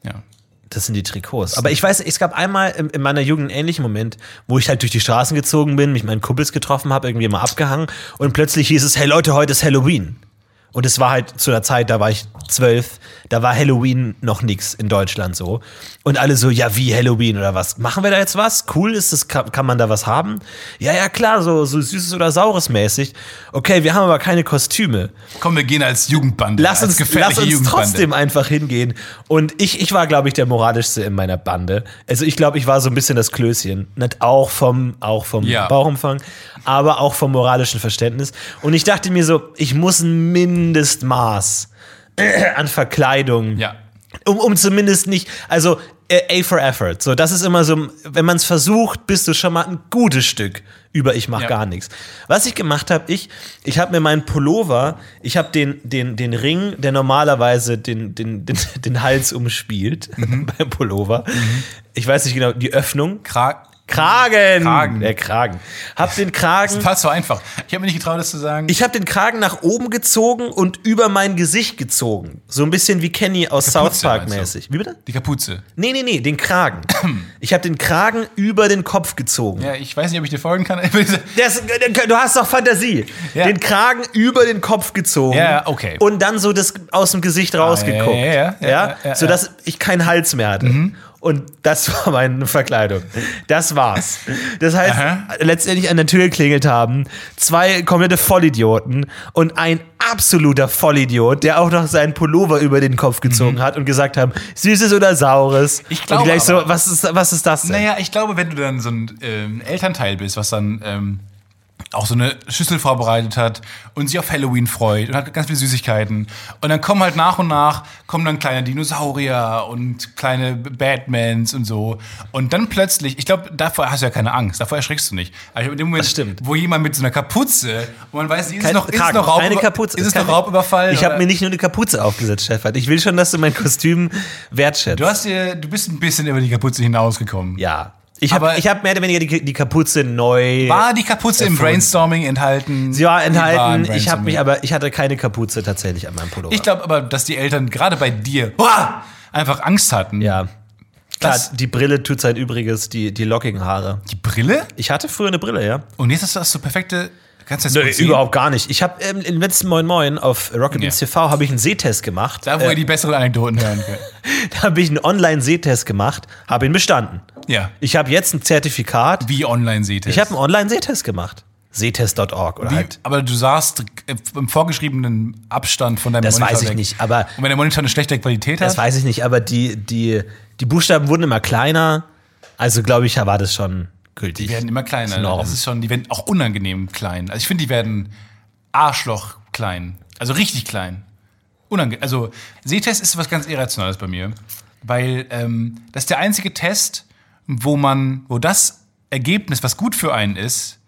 ja. Das sind die Trikots. Aber ich weiß, es gab einmal in, in meiner Jugend einen ähnlichen Moment, wo ich halt durch die Straßen gezogen bin, mich meinen Kumpels getroffen habe, irgendwie mal abgehangen und plötzlich hieß es, hey Leute, heute ist Halloween. Und es war halt zu der Zeit, da war ich zwölf, da war Halloween noch nix in Deutschland so. Und alle so, ja, wie Halloween oder was? Machen wir da jetzt was? Cool ist das, kann, kann man da was haben? Ja, ja, klar, so, so süßes oder saures mäßig. Okay, wir haben aber keine Kostüme. Komm, wir gehen als Jugendbande. Lass uns, lass uns trotzdem einfach hingehen. Und ich, ich war, glaube ich, der moralischste in meiner Bande. Also ich glaube, ich war so ein bisschen das Klößchen. Nicht auch vom, auch vom Ja. Bauchumfang, aber auch vom moralischen Verständnis. Und ich dachte mir so, ich muss ein Mindestmaß *clears throat* an Verkleidung Ja. um, um zumindest nicht, also äh, A for Effort. So, das ist immer so, wenn man es versucht, bist du schon mal ein gutes Stück über ich mach Ja. gar nichts. Was ich gemacht habe, ich, ich habe mir meinen Pullover, ich habe den, den, den Ring, der normalerweise den, den, den, *laughs* den Hals umspielt Mhm. *laughs* beim Pullover. Ich weiß nicht genau, die Öffnung. Krag. Kragen! Kragen. Der Kragen. Hab den Kragen. Fast so einfach. Ich habe mir nicht getraut, das zu sagen. Ich habe den Kragen nach oben gezogen und über mein Gesicht gezogen. So ein bisschen wie Kenny aus Kapuze, South Park mäßig. Wie bitte? die Kapuze. Nee, nee, nee, den Kragen. *clears throat* Ich habe den Kragen über den Kopf gezogen. Ja, ich weiß nicht, ob ich dir folgen kann. *laughs* Das, du hast doch Fantasie. Ja. Den Kragen über den Kopf gezogen. Ja, okay. Und dann so das aus dem Gesicht rausgeguckt. ja, ja, ja, ja, ja, ja. sodass ich keinen Hals mehr hatte. Und das *laughs* war meine Verkleidung. Das war's. Das heißt, Aha. letztendlich an der Tür geklingelt haben, zwei komplette Vollidioten und ein absoluter Vollidiot, der auch noch seinen Pullover über den Kopf gezogen hat und gesagt haben, süßes oder saures. Mhm. Ich glaube Und gleich so, aber- was ist, was ist das denn? Naja, ich glaube, wenn du dann so ein ähm, Elternteil bist, was dann ähm, auch so eine Schüssel vorbereitet hat und sich auf Halloween freut und hat ganz viele Süßigkeiten. Und dann kommen halt nach und nach, kommen dann kleine Dinosaurier und kleine Batmans und so. Und dann plötzlich, ich glaube, davor hast du ja keine Angst, davor erschrickst du nicht. Aber in dem Moment, wo jemand mit so einer Kapuze, und man weiß, ist es Kein noch, ist es Kragen, noch Raub, keine Kapuze. Ist es noch Raubüberfall? Ich habe mir nicht nur eine Kapuze aufgesetzt, Stefan. Ich will schon, dass du mein Kostüm wertschätzt. Du hast dir, du bist ein bisschen über die Kapuze hinausgekommen. ja. Ich habe hab mehr oder weniger die, die Kapuze neu. War die Kapuze im Erfunden. Brainstorming enthalten? sie war enthalten. war im Ich habe mich aber, ich hatte keine Kapuze tatsächlich an meinem Pullover. Ich glaube aber, dass die Eltern gerade bei dir Uah! einfach Angst hatten. ja. Klar, die Brille tut sein Übriges, die, die lockigen Haare. Die Brille? Ich hatte früher eine Brille, ja. Und jetzt hast du das so perfekte. Kannst du das Nö, überhaupt gar nicht. Ich habe ähm, im letzten Moin Moin auf Rocket Beans Ja. TV habe ich einen Sehtest gemacht. Da, wo ihr die besseren Anekdoten hören könnt. *laughs* Da habe ich einen Online-Sehtest gemacht, habe ihn bestanden. Ja. Ich habe jetzt ein Zertifikat. Wie online seht ihr Ich habe einen Online-Sehtest gemacht. sehtest.org oder Wie, halt. aber du saßt äh, im vorgeschriebenen Abstand von deinem Das Monitor weiß ich weg. nicht, aber Und wenn der Monitor eine schlechte Qualität das hat, weiß ich nicht, aber die, die, die Buchstaben wurden immer kleiner. Also glaube ich, war das schon gültig. die werden immer kleiner. Norm. Das ist schon, die werden auch unangenehm klein. Also ich finde, die werden Arschloch klein. Also richtig klein. Unange also Sehtest ist was ganz Irrationales bei mir. Weil ähm, das ist der einzige Test, wo man, wo das Ergebnis, was gut für einen ist,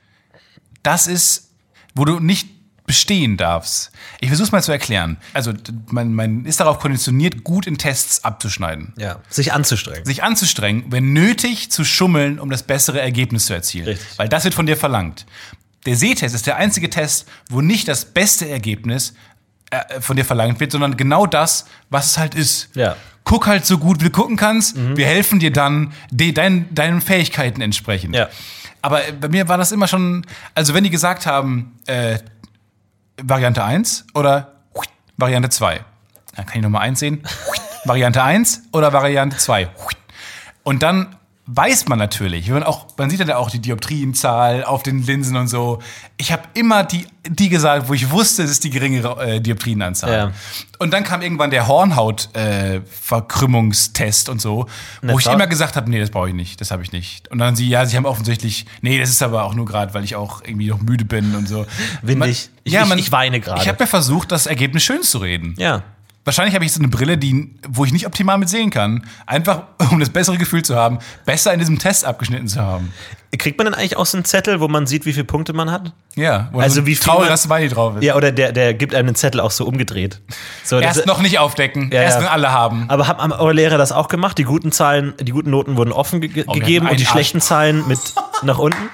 das ist, wo du nicht bestehen darfst. Ich versuche es mal zu erklären. Also man, man ist darauf konditioniert, gut in Tests abzuschneiden. ja, sich anzustrengen. Sich anzustrengen, wenn nötig, zu schummeln, um das bessere Ergebnis zu erzielen. Richtig. Weil das wird von dir verlangt. Der Sehtest ist der einzige Test, wo nicht das beste Ergebnis äh, von dir verlangt wird, sondern genau das, was es halt ist. Ja. Guck halt so gut, wie du gucken kannst. Wir helfen dir dann de, dein, deinen Fähigkeiten entsprechend. Ja. Aber äh, bei mir war das immer schon, also wenn die gesagt haben, äh, Variante 1 oder Variante 2. Dann kann ich nochmal eins sehen. Variante 1 oder Variante 2. Und dann weiß man natürlich, wenn man auch, man sieht ja auch die Dioptrienzahl auf den Linsen und so. Ich habe immer die, die gesagt, wo ich wusste, es ist die geringere äh, Dioptrienanzahl. Ja. Und dann kam irgendwann der Hornhaut-Verkrümmungstest und so, wo ich Frau- immer gesagt habe, nee, das brauche ich nicht, das habe ich nicht. Und dann sie, ja, sie haben offensichtlich, nee, das ist aber auch nur gerade, weil ich auch irgendwie noch müde bin und so. *laughs* Windig. Ich- ja, ich- man, ich weine gerade. Ich habe mir versucht, das Ergebnis schön zu reden. Ja. Wahrscheinlich habe ich so eine Brille, die, wo ich nicht optimal mit sehen kann. Einfach, *laughs* um das bessere Gefühl zu haben, besser in diesem Test abgeschnitten zu haben. Kriegt man denn eigentlich auch so einen Zettel, wo man sieht, wie viele Punkte man hat? Ja, wo Also so wie viel trauriger man- Smiley drauf ist. Ja, oder der, der gibt einem den Zettel auch so umgedreht. So, das- Erst noch nicht aufdecken, Ja, erst ja. wenn alle haben. Aber haben, eure Lehrer das auch gemacht? Die guten Zahlen, die guten Noten wurden offen ge Oh, gegeben und die einen schlechten Zahlen mit nach unten? *laughs*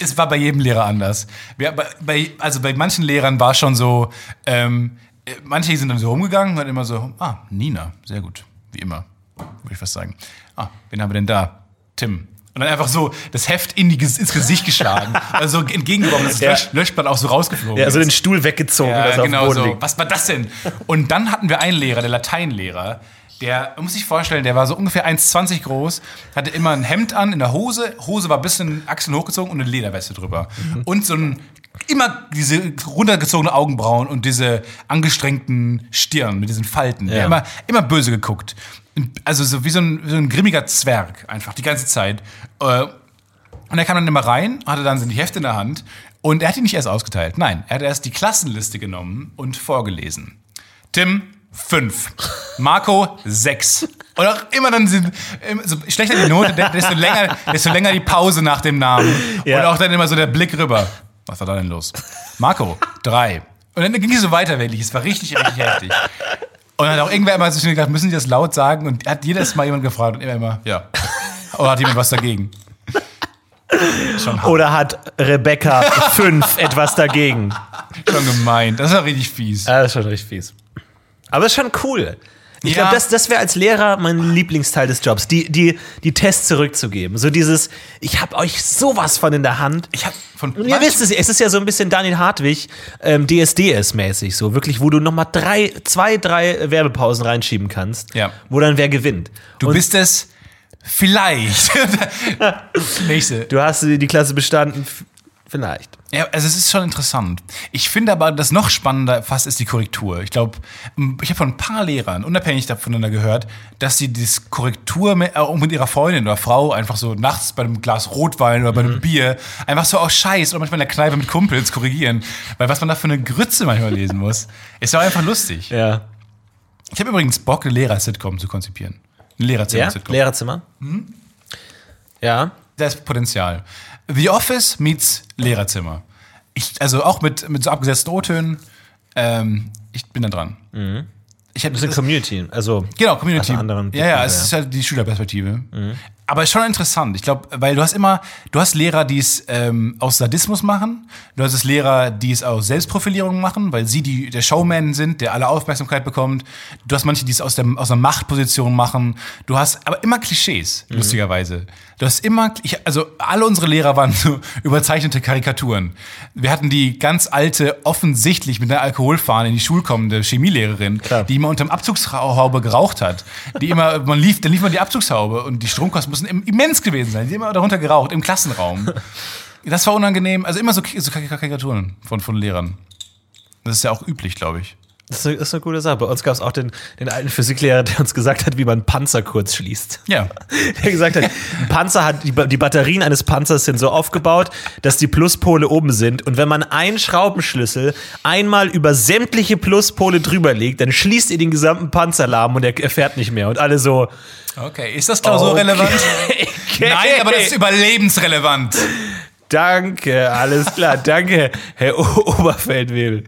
Es war bei jedem Lehrer anders. Wir, bei, bei, also bei manchen Lehrern war schon so, ähm, äh, manche sind dann so rumgegangen und immer so, ah, Nina, sehr gut, wie immer, würde ich fast sagen. Ah, wen haben wir denn da? Tim. Und dann einfach so das Heft in die, ins Gesicht geschlagen. *laughs* also so entgegengekommen, das Ja. Lösch, Löschblatt auch so rausgeflogen Ja, also den Stuhl weggezogen, Ja, genau so. liegt. Was war das denn? Und dann hatten wir einen Lehrer, der Lateinlehrer, der, muss sich vorstellen, der war so ungefähr 1,20 groß, hatte immer ein Hemd an in der Hose, Hose war ein bisschen Achseln hochgezogen und eine Lederweste drüber. Mhm. Und so ein, immer diese runtergezogene Augenbrauen und diese angestrengten Stirn mit diesen Falten. Der Ja. immer, immer böse geguckt. Also so wie so ein, so ein grimmiger Zwerg, einfach die ganze Zeit. Äh, und er kam dann immer rein, hatte dann die Hefte in der Hand und er hat die nicht erst ausgeteilt. Nein, er hat erst die Klassenliste genommen und vorgelesen. Tim, 5. Marco, 6. Und auch immer dann sind, so schlechter die Note, de- desto länger, desto länger die Pause nach dem Namen. Ja. Und auch dann immer so der Blick rüber. Was war da denn los? Marco, 3. Und dann ging es so weiter, wirklich. Es war richtig, richtig heftig. Und dann hat auch irgendwer immer sich gedacht, müssen die das laut sagen? Und hat jedes Mal jemand gefragt und immer immer, ja. Oder hat jemand was dagegen? Schon. Oder hat Rebecca 5 *laughs* etwas dagegen? Schon gemein. Das ist ja richtig fies. Ja, das ist schon richtig fies. Aber das ist schon cool. Ich Ja. glaube, das, das wäre als Lehrer mein Lieblingsteil des Jobs, die, die, die Tests zurückzugeben. So dieses, ich habe euch sowas von in der Hand. Ich hab von Und ihr wisst es, es ist ja so ein bisschen Daniel Hartwig, ähm, DSDS-mäßig, so wirklich, wo du nochmal drei, zwei, drei Werbepausen reinschieben kannst, Ja. wo dann wer gewinnt. du Und bist es vielleicht. *laughs* *laughs* Nächste. du hast die Klasse bestanden, vielleicht. Ja, also es ist schon interessant. Ich finde aber, das noch spannender fast ist die Korrektur. Ich glaube, ich habe von ein paar Lehrern, unabhängig voneinander gehört, dass sie das Korrektur mit, auch mit ihrer Freundin oder Frau einfach so nachts bei einem Glas Rotwein oder bei einem Bier einfach so aus Scheiß oder manchmal in der Kneipe mit Kumpels korrigieren. Weil was man da für eine Grütze manchmal lesen muss, *laughs* ist ja auch einfach lustig. Ja. Ich habe übrigens Bock, eine Lehrer-Sitcom zu konzipieren. Eine Ja? Lehrerzimmer-Sitcom. Lehrerzimmer? Ja. Da ist Potenzial. The Office meets Lehrerzimmer. Ich, also auch mit, mit so abgesetzten O-Tönen. Ähm, ich bin da dran. Ich hab, Das ist eine Community, also Genau, Community. Also anderen ja, ja, es ist halt die Schülerperspektive. Mhm. Aber ist schon interessant. Ich glaube, weil du hast immer, du hast Lehrer, die es ähm, aus Sadismus machen. Du hast es Lehrer, die es aus Selbstprofilierung machen, weil sie die, der Showman sind, der alle Aufmerksamkeit bekommt. Du hast manche, die es aus, der, aus einer Machtposition machen. Du hast aber immer Klischees, Mhm. lustigerweise. Du hast immer, ich, also alle unsere Lehrer waren so *laughs* überzeichnete Karikaturen. Wir hatten die ganz alte, offensichtlich mit einer Alkoholfahne in die Schule kommende Chemielehrerin, Klar. die immer unterm Abzugshaube geraucht hat. Die immer, man lief, dann lief man die Abzugshaube und die Stromkosten müssen im- immens gewesen sein. Die immer darunter geraucht, im Klassenraum. *laughs* das war unangenehm. Also immer so, so Karikaturen von, von Lehrern. Das ist ja auch üblich, glaube ich. Das ist eine, ist eine gute Sache. Bei uns gab es auch den, den alten Physiklehrer, der uns gesagt hat, wie man Panzer kurz schließt. Ja. *laughs* Der gesagt hat, ein Panzer hat, die, die Batterien eines Panzers sind so aufgebaut, dass die Pluspole oben sind. Und wenn man einen Schraubenschlüssel einmal über sämtliche Pluspole drüber legt, dann schließt ihr den gesamten Panzer lahm und er, er fährt nicht mehr. Und alle so, Okay, ist das klausurrelevant? *laughs* okay. Nein, aber das ist überlebensrelevant. Danke, alles klar, danke, Herr o Oberfeldwebel.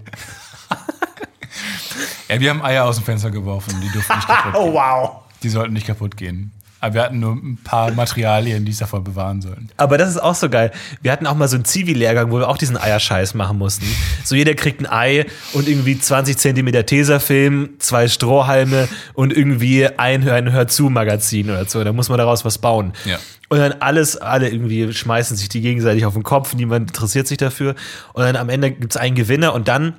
Ja, wir haben Eier aus dem Fenster geworfen. Die durften nicht kaputt *laughs* gehen. Oh, wow. Die sollten nicht kaputt gehen. Aber wir hatten nur ein paar Materialien, die es davor bewahren sollen. Aber das ist auch so geil. Wir hatten auch mal so einen Zivi-Lehrgang, wo wir auch diesen Eierscheiß machen mussten. So jeder kriegt ein Ei und irgendwie 20 Zentimeter Tesafilm, zwei Strohhalme und irgendwie ein Hör, ein Hör zu Magazin oder so. Da muss man daraus was bauen. Ja. Und dann alles, alle irgendwie schmeißen sich die gegenseitig auf den Kopf, niemand interessiert sich dafür. Und dann am Ende gibt's einen Gewinner und dann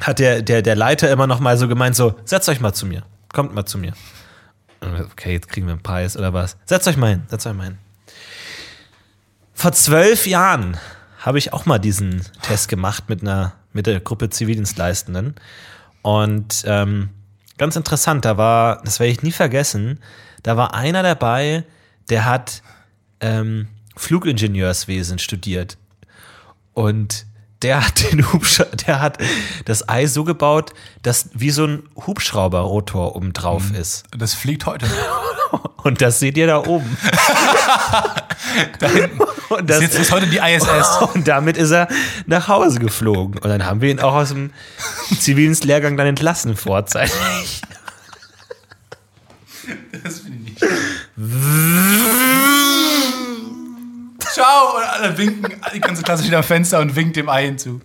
hat der, der, der Leiter immer noch mal so gemeint, so, setzt euch mal zu mir. Kommt mal zu mir. Okay, jetzt kriegen wir einen Preis oder was. Setzt euch mal hin, setzt euch mal hin. Vor zwölf Jahren habe ich auch mal diesen Test gemacht mit einer mit der Gruppe Zivildienstleistenden. Und ähm, ganz interessant, da war, das werde ich nie vergessen, da war einer dabei, der hat ähm, Flugingenieurswesen studiert. Und der hat den Hubsch der hat das Ei so gebaut, dass wie so ein Hubschrauberrotor oben drauf ist. Das fliegt heute. *laughs* Und das seht ihr da oben. *laughs* *laughs* Und das, Jetzt ist heute die ISS. und damit ist er nach Hause geflogen. Und dann haben wir ihn auch aus dem Zivildienstlehrgang dann entlassen vorzeitig. Das finde ich nicht. Ciao! Und alle winken, die ganze Klasse steht am Fenster und winkt dem Ei hinzu.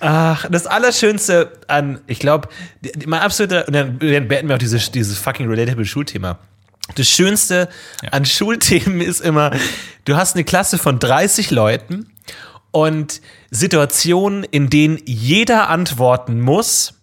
Ach, das Allerschönste an, ich glaube, mein absoluter, und dann beenden wir auch dieses, dieses fucking relatable Schulthema. Das Schönste an Schulthemen ist immer, du hast eine Klasse von 30 Leuten und Situationen, in denen jeder antworten muss,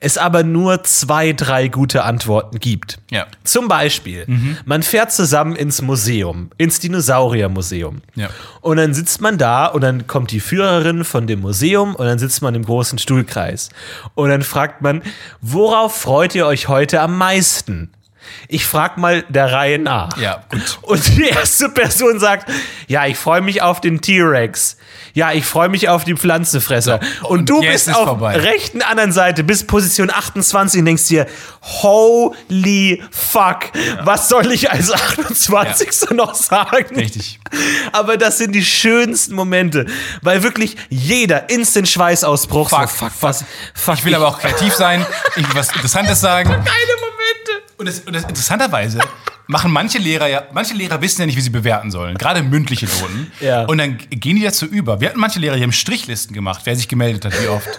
es aber nur zwei, drei gute Antworten gibt. Ja. Zum Beispiel, man fährt zusammen ins Museum, ins Dinosauriermuseum. Ja. Und dann sitzt man da und dann kommt die Führerin von dem Museum und dann sitzt man im großen Stuhlkreis. Und dann fragt man, worauf freut ihr euch heute am meisten? Ich frag mal der Reihe nach. Ja, gut. Und die erste Person sagt, ja, ich freue mich auf den T-Rex. Ja, ich freue mich auf die Pflanzenfresser. So, und, und du bist ist auf vorbei. rechten anderen Seite bis Position 28 und denkst dir, holy fuck, was soll ich als 28. noch sagen? Richtig. Aber das sind die schönsten Momente, weil wirklich jeder instant Schweißausbruch. Fuck, so, fuck, was, fuck, Ich will aber auch kreativ sein, *laughs* irgendwie was Interessantes sagen. geile Momente. Und, das, und das, interessanterweise machen manche Lehrer ja, manche Lehrer wissen ja nicht, wie sie bewerten sollen, gerade mündliche Noten. Ja. Und dann gehen die dazu über. Wir hatten manche Lehrer, die haben Strichlisten gemacht, wer sich gemeldet hat, wie oft.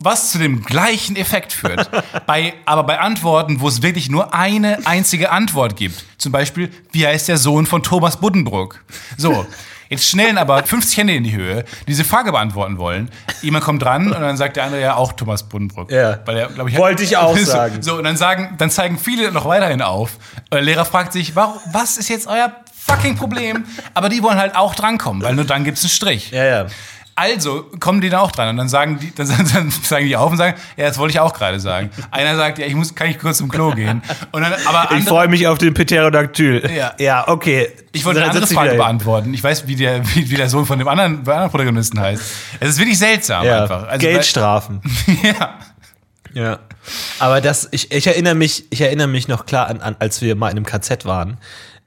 Was zu dem gleichen Effekt führt. Bei, aber bei Antworten, wo es wirklich nur eine einzige Antwort gibt. Zum Beispiel, wie heißt der Sohn von Thomas Buddenbrook? So. Jetzt schnellen aber 50 Hände in die Höhe, die diese Frage beantworten wollen. Jemand kommt dran und dann sagt der andere ja auch Thomas Buddenbrook. Ja. Weil er, glaub ich, Wollte ich auch *laughs* sagen. So, und dann sagen, dann zeigen viele noch weiterhin auf. Und der Lehrer fragt sich, warum, was ist jetzt euer fucking Problem? Aber die wollen halt auch drankommen, weil nur dann gibt's einen Strich. Ja, ja. Also kommen die da auch dran und dann sagen die, dann, *laughs* dann sagen die auf und sagen, ja, das wollte ich auch gerade sagen. Einer sagt, ja, ich muss, kann ich kurz zum Klo gehen. Und dann, aber Ich andere, freue mich auf den Pterodactyl. Ja. ja okay. ich wollte eine andere ich Frage beantworten. Ich weiß, wie der, wie, wie der Sohn von dem anderen, bei anderen Protagonisten heißt. Es ist wirklich seltsam Ja. einfach. Also, Geldstrafen. weil- *laughs* ja. Ja. Aber das, ich, ich erinnere mich, ich erinnere mich noch klar an, an als wir mal in einem KZ waren.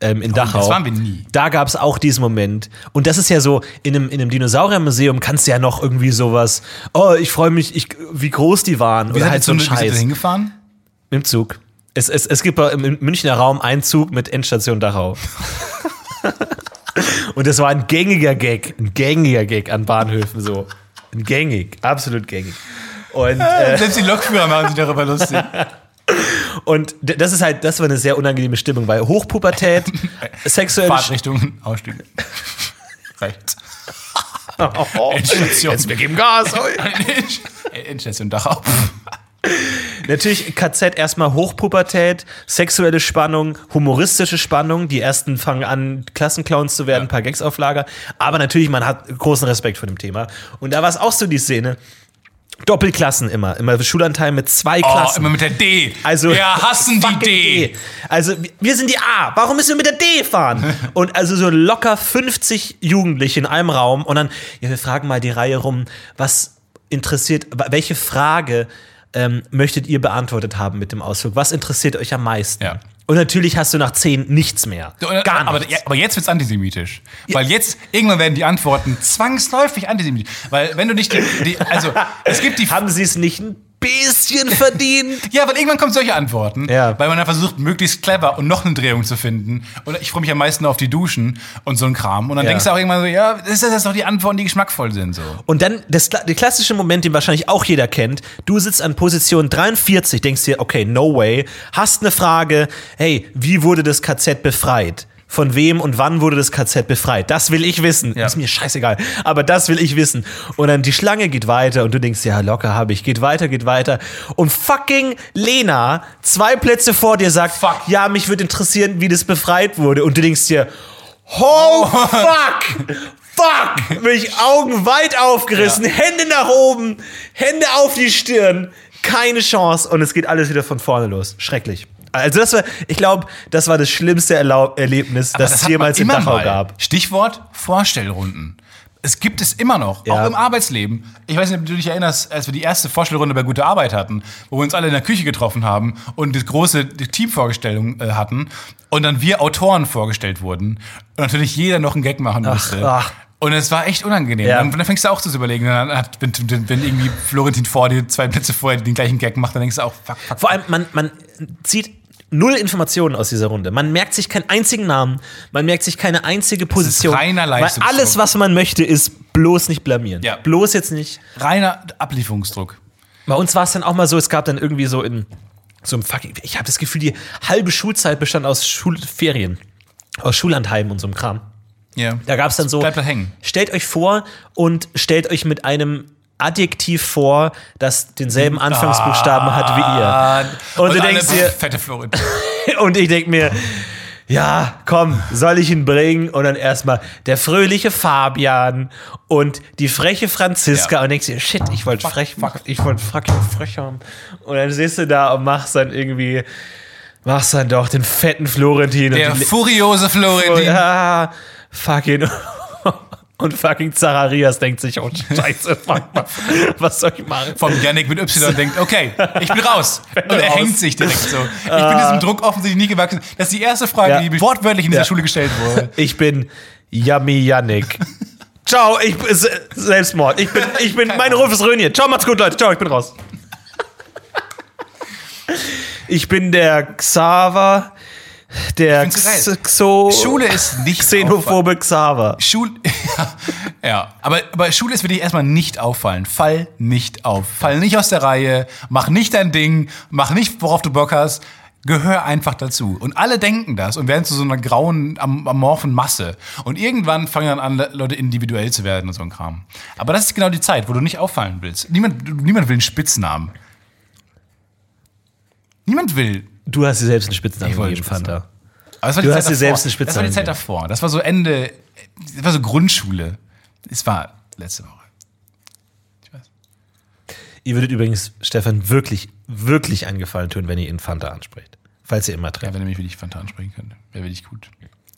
Ähm, in Dachau. das waren wir nie. Da gab es auch diesen Moment. Und das ist ja so, in einem, in einem Dinosauriermuseum kannst du ja noch irgendwie sowas, oh, ich freue mich, ich, wie groß die waren. Wie Oder halt so ein zu- wie seid ihr Scheiß. hingefahren? Im Zug. Es, es, es gibt im Münchner Raum einen Zug mit Endstation Dachau. *laughs* Und das war ein gängiger Gag, ein gängiger Gag an Bahnhöfen so. Ein gängig, absolut gängig. Und, äh, Selbst die Lokführer machen sich darüber lustig. *laughs* und das ist halt, das war eine sehr unangenehme Stimmung, weil Hochpubertät, *laughs* sexuelle Fahrtrichtung, Ausstieg. *laughs* Rechts. Oh, Endstation. jetzt wir geben Gas. *laughs* Endstation Dachau. Natürlich KZ erstmal Hochpubertät, sexuelle Spannung, humoristische Spannung. Die ersten fangen an, Klassenclowns zu werden, ein paar Gags auf Lager. Aber natürlich, man hat großen Respekt vor dem Thema. Und da war es auch so die Szene. Doppelklassen immer. Immer Schulanteil mit zwei Oh, Klassen. immer mit der D. Also, Wir hassen die fucking D. Also, wir sind die A. Warum müssen wir mit der D fahren? *laughs* Und also so locker 50 Jugendliche in einem Raum. Und dann, ja, wir fragen mal die Reihe rum, was interessiert, welche Frage ähm, möchtet ihr beantwortet haben mit dem Ausflug? Was interessiert euch am meisten? Ja. Und natürlich hast du nach 10 nichts mehr. Gar aber, nichts. ja, aber jetzt wird's antisemitisch. Weil jetzt, irgendwann werden die Antworten zwangsläufig antisemitisch. Weil wenn du nicht die, die also es gibt die *laughs* Haben sie es nicht bisschen verdient? *laughs* Ja, weil irgendwann kommen solche Antworten, Ja. weil man dann versucht, möglichst clever und noch eine Drehung zu finden. Und ich freue mich am meisten auf die Duschen und so ein Kram. Und dann Ja. denkst du auch irgendwann so, ja, das ist das doch die Antworten, die geschmackvoll sind. So. Und dann das, der klassische Moment, den wahrscheinlich auch jeder kennt. Du sitzt an Position 43, denkst dir, okay, no way. Hast eine Frage, hey, wie wurde das KZ befreit? Von wem und wann wurde das KZ befreit? Das will ich wissen. Ja. Ist mir scheißegal. Aber das will ich wissen. Und dann die Schlange geht weiter und du denkst, ja, locker habe ich. Geht weiter, geht weiter. Und fucking Lena, zwei Plätze vor dir, sagt, Fuck. ja, mich würde interessieren, wie das befreit wurde. Und du denkst dir, oh, fuck! Fuck! Bin ich Augen weit aufgerissen, Hände nach oben, Hände auf die Stirn. Keine Chance. Und es geht alles wieder von vorne los. Schrecklich. Also das war, ich glaube, das war das schlimmste Erlau Erlebnis, das, es hat jemals in Dachau mal. gab. Stichwort Vorstellrunden. Es gibt es immer noch, Ja. auch im Arbeitsleben. Ich weiß nicht, ob du dich erinnerst, als wir die erste Vorstellrunde bei Gute Arbeit hatten, wo wir uns alle in der Küche getroffen haben und die große Teamvorgestellung äh, hatten und dann wir Autoren vorgestellt wurden und natürlich jeder noch einen Gag machen musste. ach. Und es war echt unangenehm. Ja. Dann, dann fängst du auch zu überlegen, dann hat, wenn, wenn, wenn irgendwie Florentin vor dir zwei Plätze vorher den gleichen Gag macht, dann denkst du auch, fuck, fuck, Vor allem, man, man zieht null Informationen aus dieser Runde. Man merkt sich keinen einzigen Namen, man merkt sich keine einzige Position. reiner Weil Leistungsdruck. alles, was man möchte, ist bloß nicht blamieren. Ja. Bloß jetzt nicht. reiner Ablieferungsdruck. Bei uns war es dann auch mal so, es gab dann irgendwie so in so einem fucking, ich habe das Gefühl, die halbe Schulzeit bestand aus Schulferien, aus Schullandheimen und so einem Kram. Ja. Da gab es dann so, Bleibt da hängen. stellt euch vor und stellt euch mit einem Adjektiv vor, das denselben Anfangsbuchstaben hat wie ihr. Und, du alle, denkst dir, *laughs* fette Florentin. *laughs* und ich denk mir, ja, komm, soll ich ihn bringen? Und dann erstmal der fröhliche Fabian und die freche Franziska. Ja. Und denkst dir, shit, ich wollte frech, ich wollte fucking frech haben. Und dann stehst du da und machst dann irgendwie, machst dann doch den fetten Florentin. Der und furiose Florentin. ja, *laughs* fucking. Und fucking Zacharias denkt sich, oh Scheiße, fuck, *laughs* was soll ich machen? Vom Yannick mit Y *laughs* denkt, okay, ich bin raus. *laughs* Und er raus. hängt sich direkt so. Ich bin diesem Druck offensichtlich nie gewachsen. Das ist die erste Frage, Ja. die wortwörtlich in dieser Ja. Schule gestellt wurde. Ich bin Yummy Yannick. Ciao, ich bin Se- Selbstmord. Ich bin, ich bin, mein Ruf ist ruiniert. Ciao, macht's gut, Leute. Ciao, ich bin raus. Ich bin der Xaver, der Xo Schule ist nicht xenophobe Xaver. Schul *laughs* ja, ja. Aber, aber Schule ist wirklich erstmal nicht auffallen. Fall nicht auf. Fall nicht aus der Reihe. Mach nicht dein Ding. Mach nicht, worauf du Bock hast. Gehör einfach dazu. Und alle denken das und werden zu so einer grauen, am- amorphen Masse. Und irgendwann fangen dann an, Leute individuell zu werden und so ein Kram. Aber das ist genau die Zeit, wo du nicht auffallen willst. Niemand, niemand will einen Spitznamen. Niemand will. Du hast dir selbst einen Spitznamen gegeben, Fanta. Aber das war Du die hast dir selbst davor. einen Spitznamen Das war die Zeit davor. Das war so Ende, das war so Grundschule. Es war letzte Woche. Ich weiß. Ihr würdet übrigens Stefan wirklich, wirklich einen Gefallen tun, wenn ihr ihn Fanta anspricht. Falls ihr immer Ja, trefft. wenn er mich wirklich Fanta ansprechen könnte, wäre wirklich gut.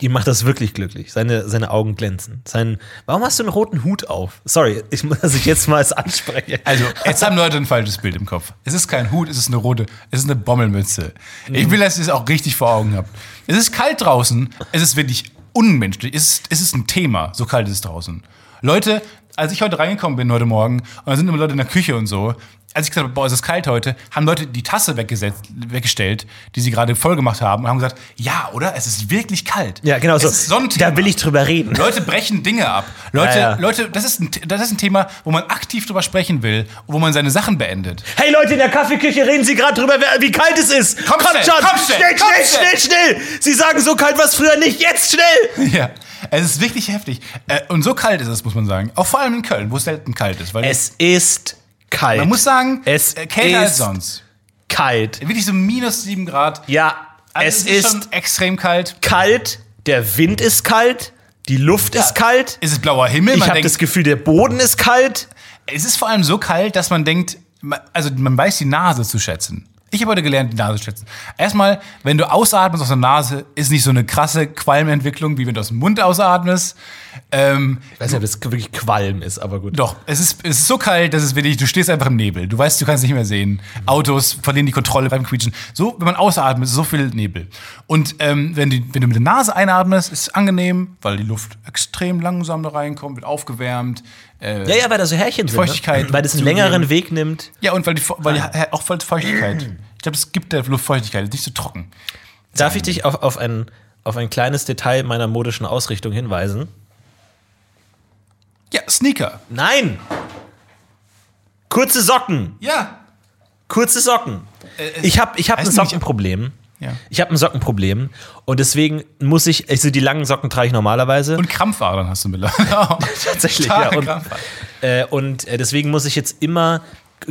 Ihm macht das wirklich glücklich. Seine, seine Augen glänzen. Sein, warum hast du einen roten Hut auf? Sorry, ich muss ich jetzt mal als anspreche. *laughs* Also, jetzt haben Leute ein falsches Bild im Kopf. Es ist kein Hut, es ist eine rote, es ist eine Bommelmütze. Ich will, dass ihr es auch richtig vor Augen habt. Es ist kalt draußen, es ist wirklich unmenschlich. Es ist, es ist ein Thema, so kalt ist es draußen. Leute, als ich heute reingekommen bin heute Morgen, und da sind immer Leute in der Küche und so, als ich gesagt habe, boah, es ist kalt heute, haben Leute die Tasse weggesetzt, weggestellt, die sie gerade voll gemacht haben und haben gesagt, ja, oder? Es ist wirklich kalt. Ja, genau so. Es ist so Thema. Da will ich drüber reden. Leute brechen Dinge ab. Leute, Ja, ja. Leute, das ist, ein, das ist ein Thema, wo man aktiv drüber sprechen will, wo man seine Sachen beendet. Hey Leute in der Kaffeeküche, reden Sie gerade drüber, wie kalt es ist. Komm schnell, schon! komm schnell, schnell, komm schnell, schnell, schnell! Sie sagen so kalt was früher nicht, jetzt schnell! Ja, es ist wirklich heftig. Äh, Und so kalt ist es, muss man sagen. Auch vor allem in Köln, wo es selten kalt ist. Weil Es ist kalt. man muss sagen, es äh, kälter als ist sonst. kalt. Wirklich so minus 7 Grad. Ja, Also es ist schon extrem kalt. kalt, der Wind ist kalt, die Luft ist kalt. Es ist blauer Himmel. Ich man habe das Gefühl, der Boden ist kalt. es ist vor allem so kalt, dass man denkt, also man weiß die Nase zu schätzen. Ich habe heute gelernt, die Nase zu schätzen. Erstmal, wenn du ausatmest aus der Nase, ist nicht so eine krasse Qualmentwicklung, wie wenn du aus dem Mund ausatmest. Ähm, Ich weiß nicht, ob das wirklich Qualm ist, aber gut. Doch, es ist, es ist so kalt, dass es wirklich, du stehst einfach im Nebel. Du weißt, du kannst nicht mehr sehen. Autos verlieren die Kontrolle beim Quietschen. So, wenn man ausatmet, ist so viel Nebel. Und ähm, wenn, die, wenn du mit der Nase einatmest, ist es angenehm, weil die Luft extrem langsam da reinkommt, wird aufgewärmt. Äh, Ja, ja, weil da so Härchen sind. Feuchtigkeit Ne? Weil das einen längeren Weg nimmt. ja, und weil, die, weil die, auch voll Feuchtigkeit. Ich glaube, es gibt der Luft Feuchtigkeit, ist nicht so trocken. Darf ich dich auf, auf, ein, auf ein kleines Detail meiner modischen Ausrichtung hinweisen? Ja, Sneaker. Nein! Kurze Socken! Ja. Kurze Socken. Ich habe ich hab ein Sockenproblem. Ja. Ich habe ein Sockenproblem und deswegen muss ich, also die langen Socken trage ich normalerweise. Und Krampfadern hast du mittlerweile. *laughs* *laughs* Tatsächlich, Starke ja. Und, äh, und äh, deswegen muss ich jetzt immer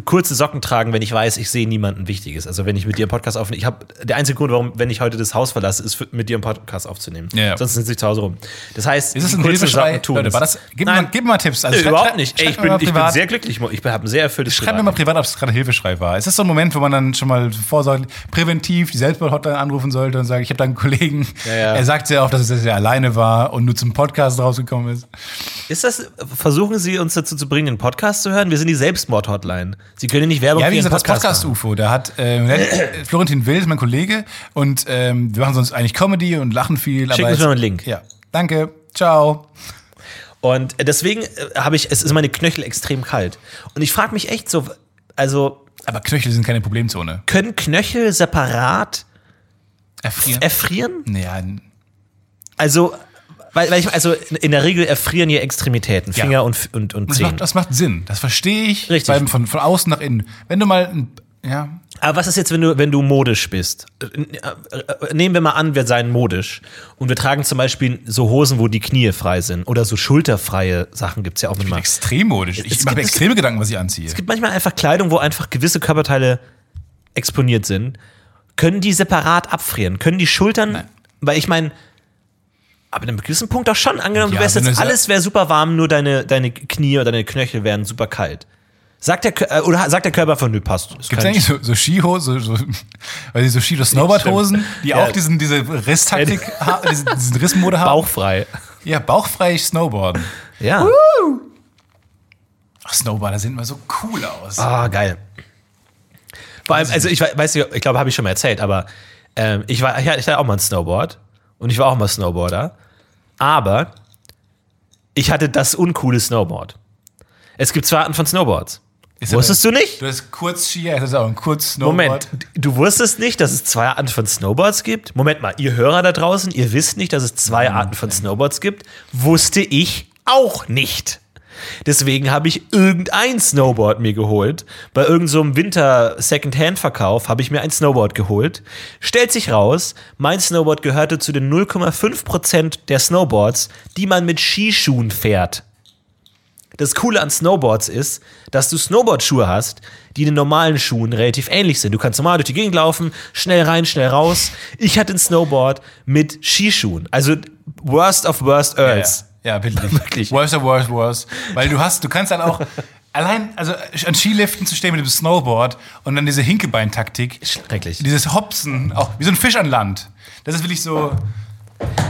kurze Socken tragen, wenn ich weiß, ich sehe niemanden Wichtiges. Also wenn ich mit dir einen Podcast aufnehme. Ich habe der einzige Grund, warum, wenn ich heute das Haus verlasse, ist für, mit dir einen Podcast aufzunehmen. Ja, ja. Sonst sitze ich zu Hause rum. Das heißt, Ist es ein Hilfeschrei? Socken tun Leute, war das, gib, mir Nein, mal, gib mal Tipps. Also äh, überhaupt nicht. Ey, ich bin, ich bin sehr glücklich. Ich habe ein sehr erfülltes Schreib mir mal privat, ob es gerade Hilfeschrei war. Ist das so ein Moment, wo man dann schon mal vorsorglich präventiv die Selbstmord-Hotline anrufen sollte und sagt, ich habe da einen Kollegen, Ja, er sagt sehr oft, dass er sehr alleine war und nur zum Podcast rausgekommen ist. Ist das, versuchen Sie uns dazu zu bringen, den Podcast zu hören? Wir sind die Selbstmord-Hotline. Sie können nicht Werbung Ja, wie gesagt, das. Podcast-UFO, da hat ähm, hat- *clears throat* Florentin Will, ist mein Kollege, und ähm, wir machen sonst eigentlich Comedy und lachen viel. Es- mir mal einen Link. Ja, danke, ciao. Und deswegen äh, habe ich, es ist meine Knöchel extrem kalt. Und ich frage mich echt so, also Aber Knöchel sind keine Problemzone. können Knöchel separat Erfrieren? erfrieren? naja, Also, weil, weil ich, also in der Regel erfrieren hier Extremitäten, Ja. Finger und, und, und das Zehen. macht, das macht Sinn. Das verstehe ich. Richtig. Weil Von, von außen nach innen. Wenn du mal, ja, Aber was ist jetzt, wenn du, wenn du modisch bist? Äh, äh, Nehmen wir mal an, wir seien modisch und wir tragen zum Beispiel so Hosen, wo die Knie frei sind oder so schulterfreie Sachen gibt's ja auch manchmal. extrem modisch. Ich Es mache mir extreme Gedanken, was ich anziehe. Es gibt manchmal einfach Kleidung, wo einfach gewisse Körperteile exponiert sind. Können die separat abfrieren? Können die Schultern, weil ich meine, aber in einem gewissen Punkt doch schon. Angenommen, Ja, du wärst jetzt, alles wäre super warm, nur deine, deine Knie oder deine Knöchel wären super kalt. Sagt der, äh, oder sagt der Körper von, nö, passt. Gibt es eigentlich so, so Skihosen, so, so, *laughs* weil die so Ski-Snowboard-Hosen, die Ja. auch diesen, diese Risstaktik, *laughs* diesen, diesen Rissmode haben? bauchfrei? Ja, bauchfrei Snowboarden. Ja. Ach, Snowboarder sehen immer so cool aus. Ah, geil. Vor allem, also ich we- weiß nicht, ich glaube, habe ich schon mal erzählt, aber ähm, ich war, ich hatte auch mal ein Snowboard und ich war auch mal Snowboarder, aber ich hatte das uncoole Snowboard. Es gibt zwei Arten von Snowboards. Ist Wusstest aber- du nicht? Du hast kurz Skier, das ist auch ein kurz Snowboard. Moment, du wusstest nicht, dass es zwei Arten von Snowboards gibt? Moment mal, ihr Hörer da draußen, ihr wisst nicht, dass es zwei Arten von Snowboards gibt? Wusste ich auch nicht. Deswegen habe ich irgendein Snowboard mir geholt. Bei irgendeinem so einem Winter-Secondhand-Verkauf habe ich mir ein Snowboard geholt. Stellt sich raus, mein Snowboard gehörte zu den 0,5% der Snowboards, die man mit Skischuhen fährt. Das Coole an Snowboards ist, dass du Snowboardschuhe hast, die den normalen Schuhen relativ ähnlich sind. Du kannst normal durch die Gegend laufen, schnell rein, schnell raus. Ich hatte ein Snowboard mit Skischuhen. Also worst of worst Earls. ja, ja wirklich. *laughs* Wirklich. Worst of worst, worst. Weil du hast, du kannst dann auch *laughs* allein, also an Skiliften zu stehen mit dem Snowboard und dann diese Hinkebein-Taktik. Schrecklich. Dieses Hopsen, auch wie so ein Fisch an Land. Das ist wirklich so.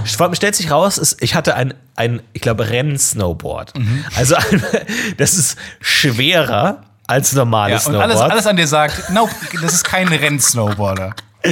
Stellt sich raus, ich hatte ein, ein ich glaube, Rennsnowboard. Mhm. Also ein, *laughs* das ist schwerer als Ja, normales und Snowboard. alles, alles an dir sagt, nope, das ist kein Rennsnowboarder. *laughs*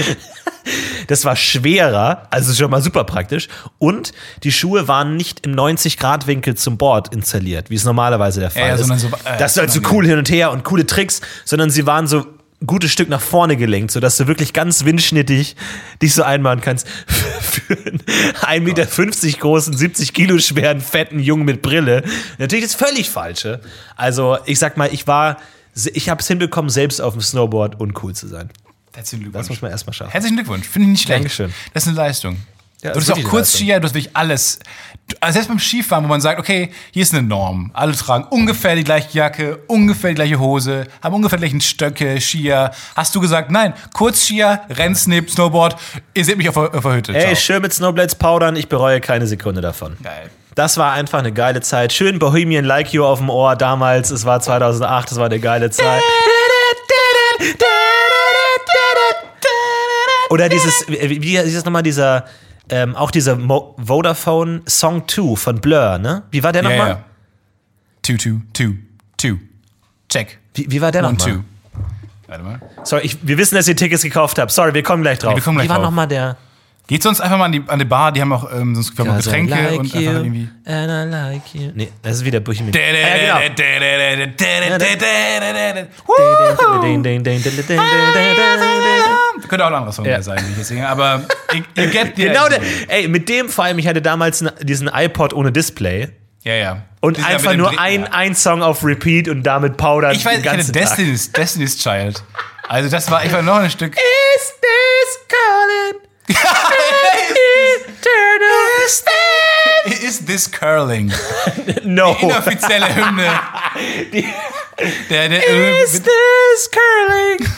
Das war schwerer, also schon mal super praktisch. Und die Schuhe waren nicht im 90-Grad-Winkel zum Board installiert, wie es normalerweise der Fall ja, ist. so, äh, das ist halt so cool hin und her und coole Tricks, sondern sie waren so ein gutes Stück nach vorne gelenkt, sodass du wirklich ganz windschnittig dich so einmachen kannst *laughs* für einen 1,50 Meter großen, 70 Kilo schweren, fetten Jungen mit Brille. Natürlich das völlig Falsche. Also ich sag mal, ich war, ich habe es hinbekommen, selbst auf dem Snowboard uncool zu sein. Herzlichen Das Glückwunsch. muss man erstmal schaffen. Herzlichen Glückwunsch. Finde ich nicht schlecht. Dankeschön. Das ist eine Leistung. Ja, du das hast ist auch Kurzskier, du hast wirklich alles. Also selbst beim Skifahren, wo man sagt, okay, hier ist eine Norm. Alle tragen ungefähr die gleiche Jacke, ungefähr die gleiche Hose, haben ungefähr die gleichen Stöcke, Skier. Hast du gesagt, nein, Kurzskier, Rennsnip, Snowboard, ihr seht mich auf der, auf der Hütte. Ey, schön mit Snowblades powdern, ich bereue keine Sekunde davon. Geil. Das war einfach eine geile Zeit. Schön Bohemian Like You auf dem Ohr damals. Es war 2008, es war eine geile Zeit. Oder dieses, wie, ist das nochmal, dieser, ähm, auch dieser Mo Vodafone Song 2 von Blur, ne? Wie war der nochmal? ja. Two, two, two, two. Check. Wie, wie war der nochmal? Warte mal. Sorry, ich, wir wissen, dass ihr Tickets gekauft habt. Sorry, wir kommen gleich drauf. wir kommen gleich wie war nochmal der? Geht sonst einfach mal an die, an die Bar, die haben auch ähm, sonst wir haben auch Also, Getränke like und you, einfach irgendwie. And I like you. Nee, das ist wieder. Ah, genau. Ding, ding. Könnte auch ein anderer Song Ja. mehr sein, wie ich jetzt singe, aber ihr get the Genau, der, ey, mit dem vor allem, ich hatte damals diesen iPod ohne Display Ja, ja. und Dieser einfach mit nur Dreh- ein, ja. ein Song auf Repeat und damit powdern Ich weiß, den ich hatte ganzen Tag. Destiny's, Destiny's Child. Also das war, ich war noch ein Stück. Is this calling? Eternal Is this curling? No. Inoffizielle Hymne. Der, der, Is this curling?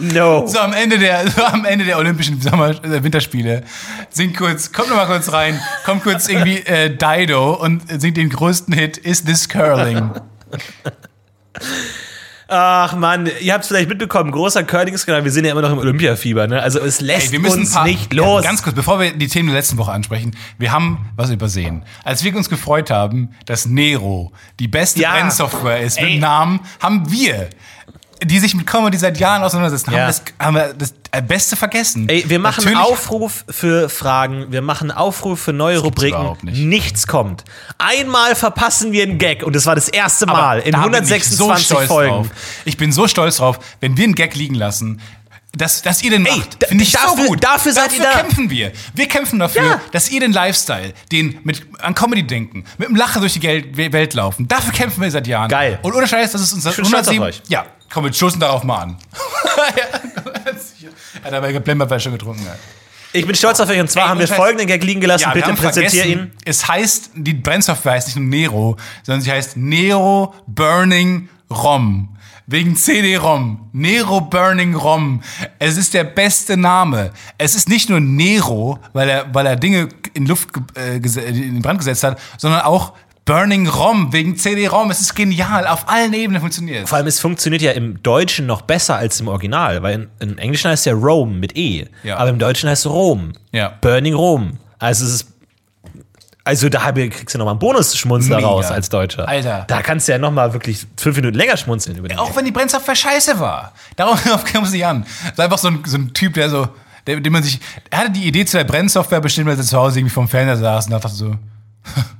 *laughs* no. so am Ende der, so am Ende der Olympischen Sommer, äh, Winterspiele singt kurz, kommt noch mal kurz rein, kommt kurz irgendwie äh, Dido und singt den größten Hit Is this curling? *laughs* Ach man, ihr habt es vielleicht mitbekommen, großer Curling-Skandal, wir sind ja immer noch im Olympiafieber, ne? Also es lässt Ey, wir müssen uns paar, nicht los. Ganz kurz, bevor wir die Themen der letzten Woche ansprechen, wir haben was übersehen. Als wir uns gefreut haben, dass Nero die beste Ja. Brennsoftware ist mit Ey. dem Namen, haben wir, die sich mit Comedy seit Jahren auseinandersetzen, Ja. haben, das, haben wir das äh, Beste vergessen. Ey, wir machen Natürlich- Aufruf für Fragen, wir machen Aufruf für neue Rubriken. überhaupt nicht. Nichts kommt. Einmal verpassen wir einen Gag und das war das erste Aber Mal in bin ich 126 so Folgen. Drauf. Ich bin so stolz drauf, wenn wir einen Gag liegen lassen, dass, dass ihr den Ey, macht. Finde ich dafür- so gut. dafür seid ihr da. kämpfen wir. Wir kämpfen dafür, Ja. dass ihr den Lifestyle, den mit an Comedy denken, mit dem Lachen durch die Welt laufen. Dafür kämpfen wir seit Jahren. Geil. Und ohne Scheiß, das ist unser bin stolz auf 107 euch. Ja, komm, wir stoßen darauf mal an. er *laughs* hat aber Blemmerfleisch schon getrunken. Ja. Ich bin stolz auf euch und zwar Ey, haben wir folgenden Gag liegen gelassen. Ja, Bitte präsentier ihn. Es heißt, die Brennsoftware heißt nicht nur Nero, sondern sie heißt Nero Burning ROM. Wegen CD-ROM. Nero Burning ROM. Es ist der beste Name. Es ist nicht nur Nero, weil er, weil er Dinge in Luft, äh, in den Brand gesetzt hat, sondern auch Burning ROM wegen CD-ROM. Es ist genial. Auf allen Ebenen funktioniert. Vor allem, es funktioniert ja im Deutschen noch besser als im Original, weil in, im Englischen heißt es ja Rome mit E, Ja. aber im Deutschen heißt es Rom. Ja. Burning Rome. Also es ist also da kriegst du nochmal einen Bonus-Schmunzler raus als Deutscher. Alter. Da kannst du ja nochmal wirklich fünf Minuten länger schmunzeln über den Auch wenn die Brennsoftware scheiße war. *laughs* Darauf kam es nicht an. Das ist einfach so ein, so ein Typ, der so, der, dem man sich, er hatte die Idee zu der Brennsoftware bestimmt, als er zu Hause irgendwie vom Fernseher saß und dachte so. *laughs*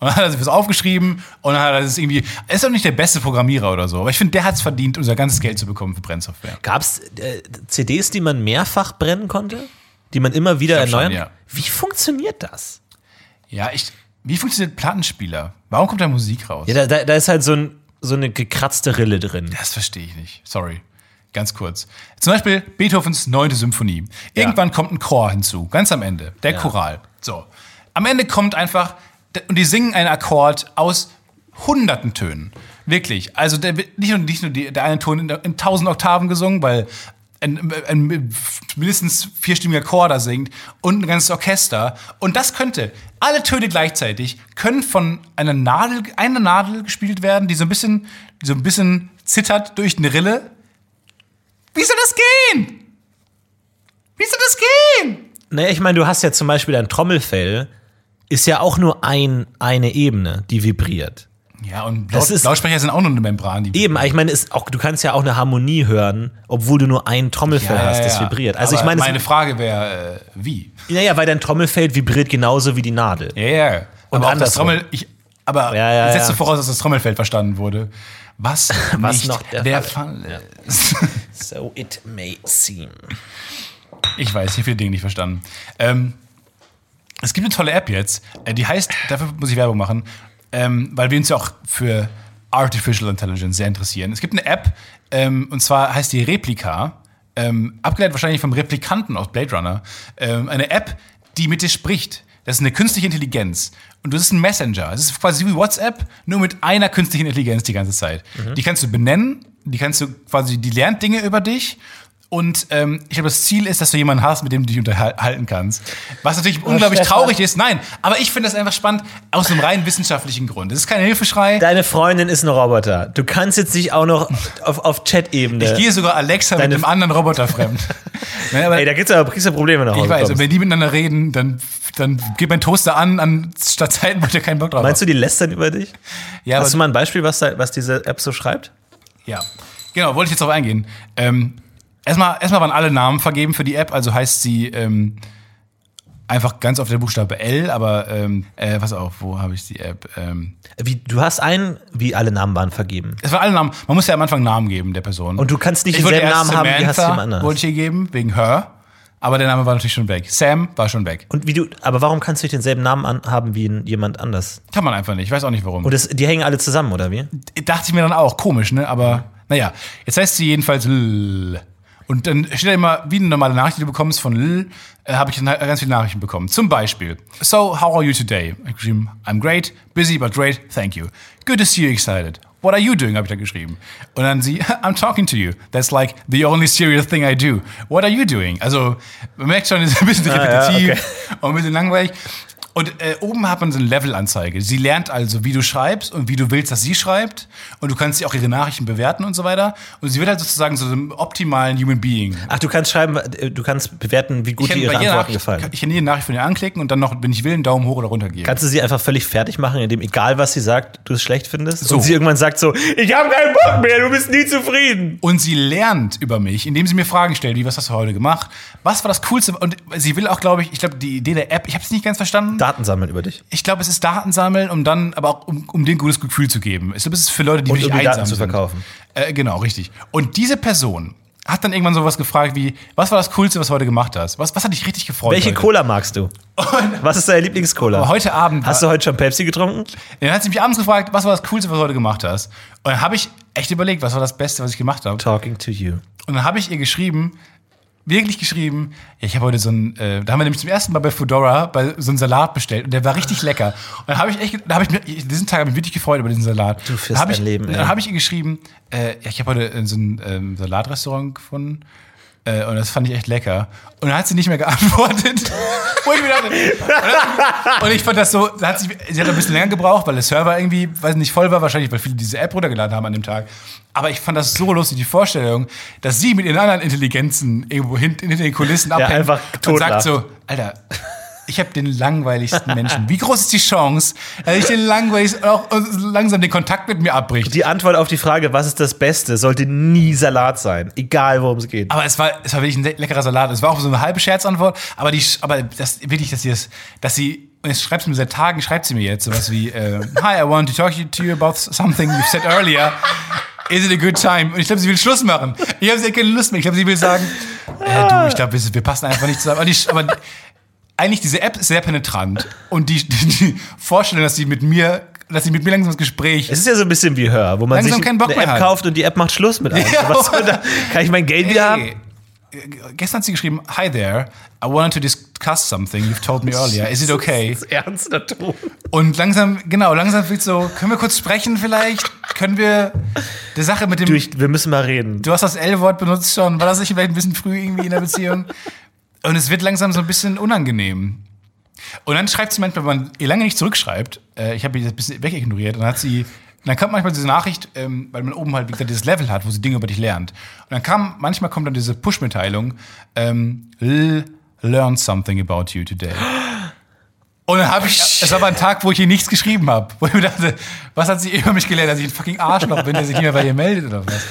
Und dann hat er sich was aufgeschrieben und dann hat er das irgendwie. Er ist doch nicht der beste Programmierer oder so, aber ich finde, der hat es verdient, unser ganzes Geld zu bekommen für Brennsoftware. Gab es äh, CDs, die man mehrfach brennen konnte? Die man immer wieder erneuern? schon, ja. Wie funktioniert das? Ja, ich. Wie funktioniert Plattenspieler? Warum kommt da Musik raus? Ja, da, da, da ist halt so, ein, so eine gekratzte Rille drin. Das verstehe ich nicht. Sorry. Ganz kurz. Zum Beispiel Beethovens neunte Symphonie. Irgendwann kommt ein Chor hinzu, ganz am Ende. Der Choral. So. Am Ende kommt einfach, und die singen einen Akkord aus hunderten Tönen. Wirklich. Also der, nicht nur, nicht nur die, der eine Ton in, in tausend Oktaven gesungen, weil ein, ein mindestens vierstimmiger Chor da singt und ein ganzes Orchester. Und das könnte, alle Töne gleichzeitig, können von einer Nadel, einer Nadel gespielt werden, die so ein bisschen, so ein bisschen zittert durch eine Rille. Wie soll das gehen? Wie soll das gehen? Naja, ich meine, du hast ja zum Beispiel ein Trommelfell, ist ja auch nur ein, eine Ebene, die vibriert. Ja, und Das Laut, ist- Lautsprecher sind auch nur eine Membran. Die Eben, ich meine, ist auch, du kannst ja auch eine Harmonie hören, obwohl du nur ein Trommelfell Ja, hast, ja, das ja. vibriert. Also Aber ich meine, meine Frage wäre, äh, wie? naja, weil dein Trommelfell vibriert genauso wie die Nadel. Ja, ja. Und Aber das. Trommel, ich, aber Ja, ich setze voraus, dass das Trommelfeld verstanden wurde. Was, *laughs* Was nicht noch der, der Fall, ist. So it may seem. Ich weiß, hier viele Dinge nicht verstanden. Ähm, es gibt eine tolle App jetzt, äh, die heißt, dafür muss ich Werbung machen, ähm, weil wir uns ja auch für Artificial Intelligence sehr interessieren. Es gibt eine App, ähm, und zwar heißt die Replika. ähm, abgeleitet wahrscheinlich vom Replikanten aus Blade Runner, ähm, eine App, die mit dir spricht. Das ist eine künstliche Intelligenz. Und das ist ein Messenger. Es ist quasi wie WhatsApp, nur mit einer künstlichen Intelligenz die ganze Zeit. Die kannst du benennen, die kannst du quasi, die lernt Dinge über dich. Und ähm, ich glaube, das Ziel ist, dass du jemanden hast, mit dem du dich unterhalten kannst. Was natürlich unglaublich Stefan. traurig ist. Nein, aber ich finde das einfach spannend aus einem rein wissenschaftlichen Grund. Das ist kein Hilfeschrei. Deine Freundin ist ein Roboter. Du kannst jetzt nicht auch noch auf, auf Chat-Ebene. Ich gehe sogar Alexa Deine- mit einem anderen Roboter fremd. *laughs* Nein, aber Ey, da gibt's aber, kriegst du Probleme nach Hause. ich weiß, und kommst. wenn die miteinander reden, dann, dann geht mein Toaster an, an statt Zeiten, wo der keinen Bock drauf Meinst du, die lästern über dich? Ja, Hast du mal ein Beispiel, was, da, was diese App so schreibt? Ja, genau, wollte ich jetzt darauf eingehen. Ähm, erstmal, erstmal waren alle Namen vergeben für die App, also heißt sie ähm, einfach ganz auf der Buchstabe L, aber ähm, äh, pass auf, wo habe ich die App? Ähm, Wie, du hast einen, wie alle Namen waren vergeben. es waren alle Namen, man muss ja am Anfang Namen geben der Person. Und du kannst nicht ich denselben Namen haben, wie hast du jemand anderes. wollte ich hier geben, wegen Her, aber der Name war natürlich schon weg. Sam war schon weg. Und wie du, aber warum kannst du nicht denselben Namen an, haben wie jemand anders? Kann man einfach nicht, ich weiß auch nicht warum. Und das, die hängen alle zusammen, oder wie? dachte ich mir dann auch, komisch, ne? Aber naja, jetzt heißt sie jedenfalls L. Und dann steht da immer, wie eine normale Nachricht, die du bekommst von L, äh, habe ich dann halt ganz viele Nachrichten bekommen. Zum Beispiel, so, how are you today? Ich geschrieben, I'm great, busy but great, thank you. Good to see you excited. What are you doing? habe ich da geschrieben. Und dann sie, *laughs* I'm talking to you. That's like the only serious thing I do. What are you doing? Also, man merkt schon, es *laughs* ist ein bisschen ja, repetitiv okay. und ein bisschen langweilig. Und äh, oben hat man so eine Levelanzeige. Sie lernt also, wie du schreibst und wie du willst, dass sie schreibt. Und du kannst sie auch ihre Nachrichten bewerten und so weiter. Und sie wird halt sozusagen so einem optimalen Human Being. Ach, du kannst schreiben, äh, du kannst bewerten, wie gut dir ihre Antworten Nachricht- gefallen. Ich kann jede Nachricht von ihr anklicken und dann noch, wenn ich will, einen Daumen hoch oder runter geben. Kannst du sie einfach völlig fertig machen, indem egal was sie sagt, du es schlecht findest? So. Und sie irgendwann sagt so, ich habe keinen Bock mehr, du bist nie zufrieden. Und sie lernt über mich, indem sie mir Fragen stellt, wie, was hast du heute gemacht? Was war das Coolste? Und sie will auch, glaube ich, ich glaube, die Idee der App, ich habe es nicht ganz verstanden. Daten sammeln über dich. Ich glaube, es ist Daten sammeln, um dann, aber auch um, um dir ein gutes Gefühl zu geben. Ich glaube, es ist für Leute, die Und wirklich um die Daten zu verkaufen. Äh, genau, richtig. Und diese Person hat dann irgendwann sowas gefragt wie, was war das Coolste, was du heute gemacht hast? Was, was hat dich richtig gefreut? Welche heute? Cola magst du? Was ist deine Lieblingscola? Aber heute Abend Hast du heute schon Pepsi getrunken? Dann hat sie mich abends gefragt, was war das Coolste, was du heute gemacht hast? Und dann habe ich echt überlegt, was war das Beste, was ich gemacht habe. Talking to you. Und dann habe ich ihr geschrieben, wirklich geschrieben, ja, ich habe heute so ein, äh, da haben wir nämlich zum ersten Mal bei Foodora bei so einen Salat bestellt und der war richtig lecker. Und dann habe ich echt, da habe ich mir, diesen Tag habe ich mich wirklich gefreut über diesen Salat. Du führst habe dein ich, Leben. Dann habe ich ihr geschrieben, äh, ja, ich habe heute äh, so ein ähm, Salatrestaurant gefunden. Äh, und das fand ich echt lecker. Und dann hat sie nicht mehr geantwortet. *laughs* Wo ich mir dachte, und, und ich fand das so, da hat sie, sie hat ein bisschen länger gebraucht, weil der Server irgendwie, weiß nicht, voll war, wahrscheinlich, weil viele diese App runtergeladen haben an dem Tag. Aber ich fand das so lustig, die Vorstellung, dass sie mit ihren anderen Intelligenzen irgendwo hinter, hinter den Kulissen abhängt einfach und sagt so, Alter, ich habe den langweiligsten Menschen. Wie groß ist die Chance, dass ich den langweiligsten, auch langsam den Kontakt mit mir abbricht? Die Antwort auf die Frage, was ist das Beste, sollte nie Salat sein. Egal, worum es geht. Aber es war, es war wirklich ein leckerer Salat. Es war auch so eine halbe Scherzantwort, aber die, aber das wirklich, dass sie das, dass sie, und jetzt schreibt sie mir seit Tagen, schreibt sie mir jetzt sowas wie, äh, Hi, I want to talk to you about something you said earlier. Is it a good time? Und ich glaube, sie will Schluss machen. Ich habe sie keine Lust mehr. Ich glaube, sie will sagen, äh, du, ich glaube, wir, passen einfach nicht zusammen. Aber, die, aber eigentlich diese App ist sehr penetrant und die, die, die Vorstellung, dass sie mit mir, dass sie mit mir langsam das Gespräch Es ist ja so ein bisschen wie Hör, wo man Langsam sich keinen Bock eine mehr App hat. kauft und die App macht Schluss mit einem. *laughs* Ja, Was soll da, kann ich mein Geld wieder haben? Gestern hat sie geschrieben, Hi there, I wanted to discuss something you've told me earlier. Is it okay? Das ist ernster Ton. Und langsam, genau, langsam wird so, können wir kurz sprechen vielleicht? Können wir die Sache mit dem, Du, du, ich, wir müssen mal reden. hast das L-Wort benutzt schon, war das nicht vielleicht ein bisschen früh irgendwie in der Beziehung? Und es wird langsam so ein bisschen unangenehm. Und dann schreibt sie manchmal, wenn man ihr lange nicht zurückschreibt, äh, ich habe ihr das ein bisschen wegignoriert, und dann hat sie, dann kommt manchmal diese Nachricht, ähm, weil man oben halt, wie gesagt, dieses Level hat, wo sie Dinge über dich lernt. Und dann kam, manchmal kommt dann diese Push-Mitteilung, ähm, learn something about you today. Und dann habe ich, es war aber ein Tag, wo ich ihr nichts geschrieben habe. Wo ich mir dachte, was hat sie über mich gelernt, dass ich ein fucking Arschloch bin, der sich nicht mehr bei ihr meldet oder was?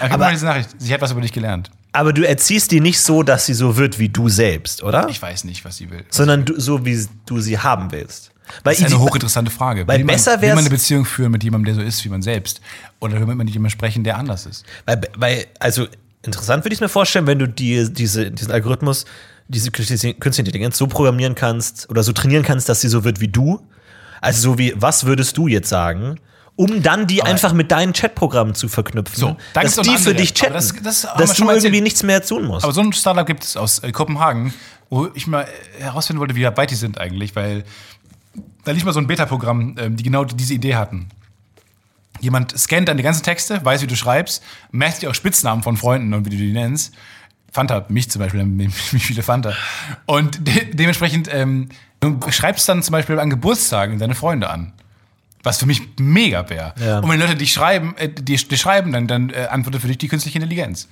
Dann kam Aber- diese Nachricht, sie hat was über dich gelernt. Aber du erziehst die nicht so, dass sie so wird wie du selbst, oder? Ich weiß nicht, was sie will. Sondern du, so, wie du sie haben willst. Weil Das ist eine hochinteressante Frage. weil will, man, besser will man eine Beziehung führen mit jemandem, der so ist wie man selbst? Oder will man mit jemandem sprechen, der anders ist? Weil, weil also interessant würde ich mir vorstellen, wenn du die, diese, diesen Algorithmus, diese künstliche künstliche Intelligenz so programmieren kannst oder so trainieren kannst, dass sie so wird wie du. Also so wie, was würdest du jetzt sagen? Um dann die einfach mit deinen Chatprogrammen zu verknüpfen. So, da dass die für dich chatten. Aber das- das dass du irgendwie erzählt. nichts mehr tun musst. Aber so ein Startup gibt es aus äh, Kopenhagen, wo ich mal herausfinden wollte, wie weit die sind eigentlich, weil da lief mal so ein Beta-Programm, ähm, die genau diese Idee hatten. Jemand scannt deine ganzen Texte, weiß, wie du schreibst, merkt dir auch Spitznamen von Freunden und wie du die nennst. Fanta, mich zum Beispiel, *laughs* mich viele Fanta. Und de dementsprechend ähm, du schreibst dann zum Beispiel an Geburtstagen deine Freunde an. Was für mich mega wäre. Ja. Und wenn Leute dich schreiben, äh, die, die schreiben, dann, dann äh, antwortet für dich die künstliche Intelligenz.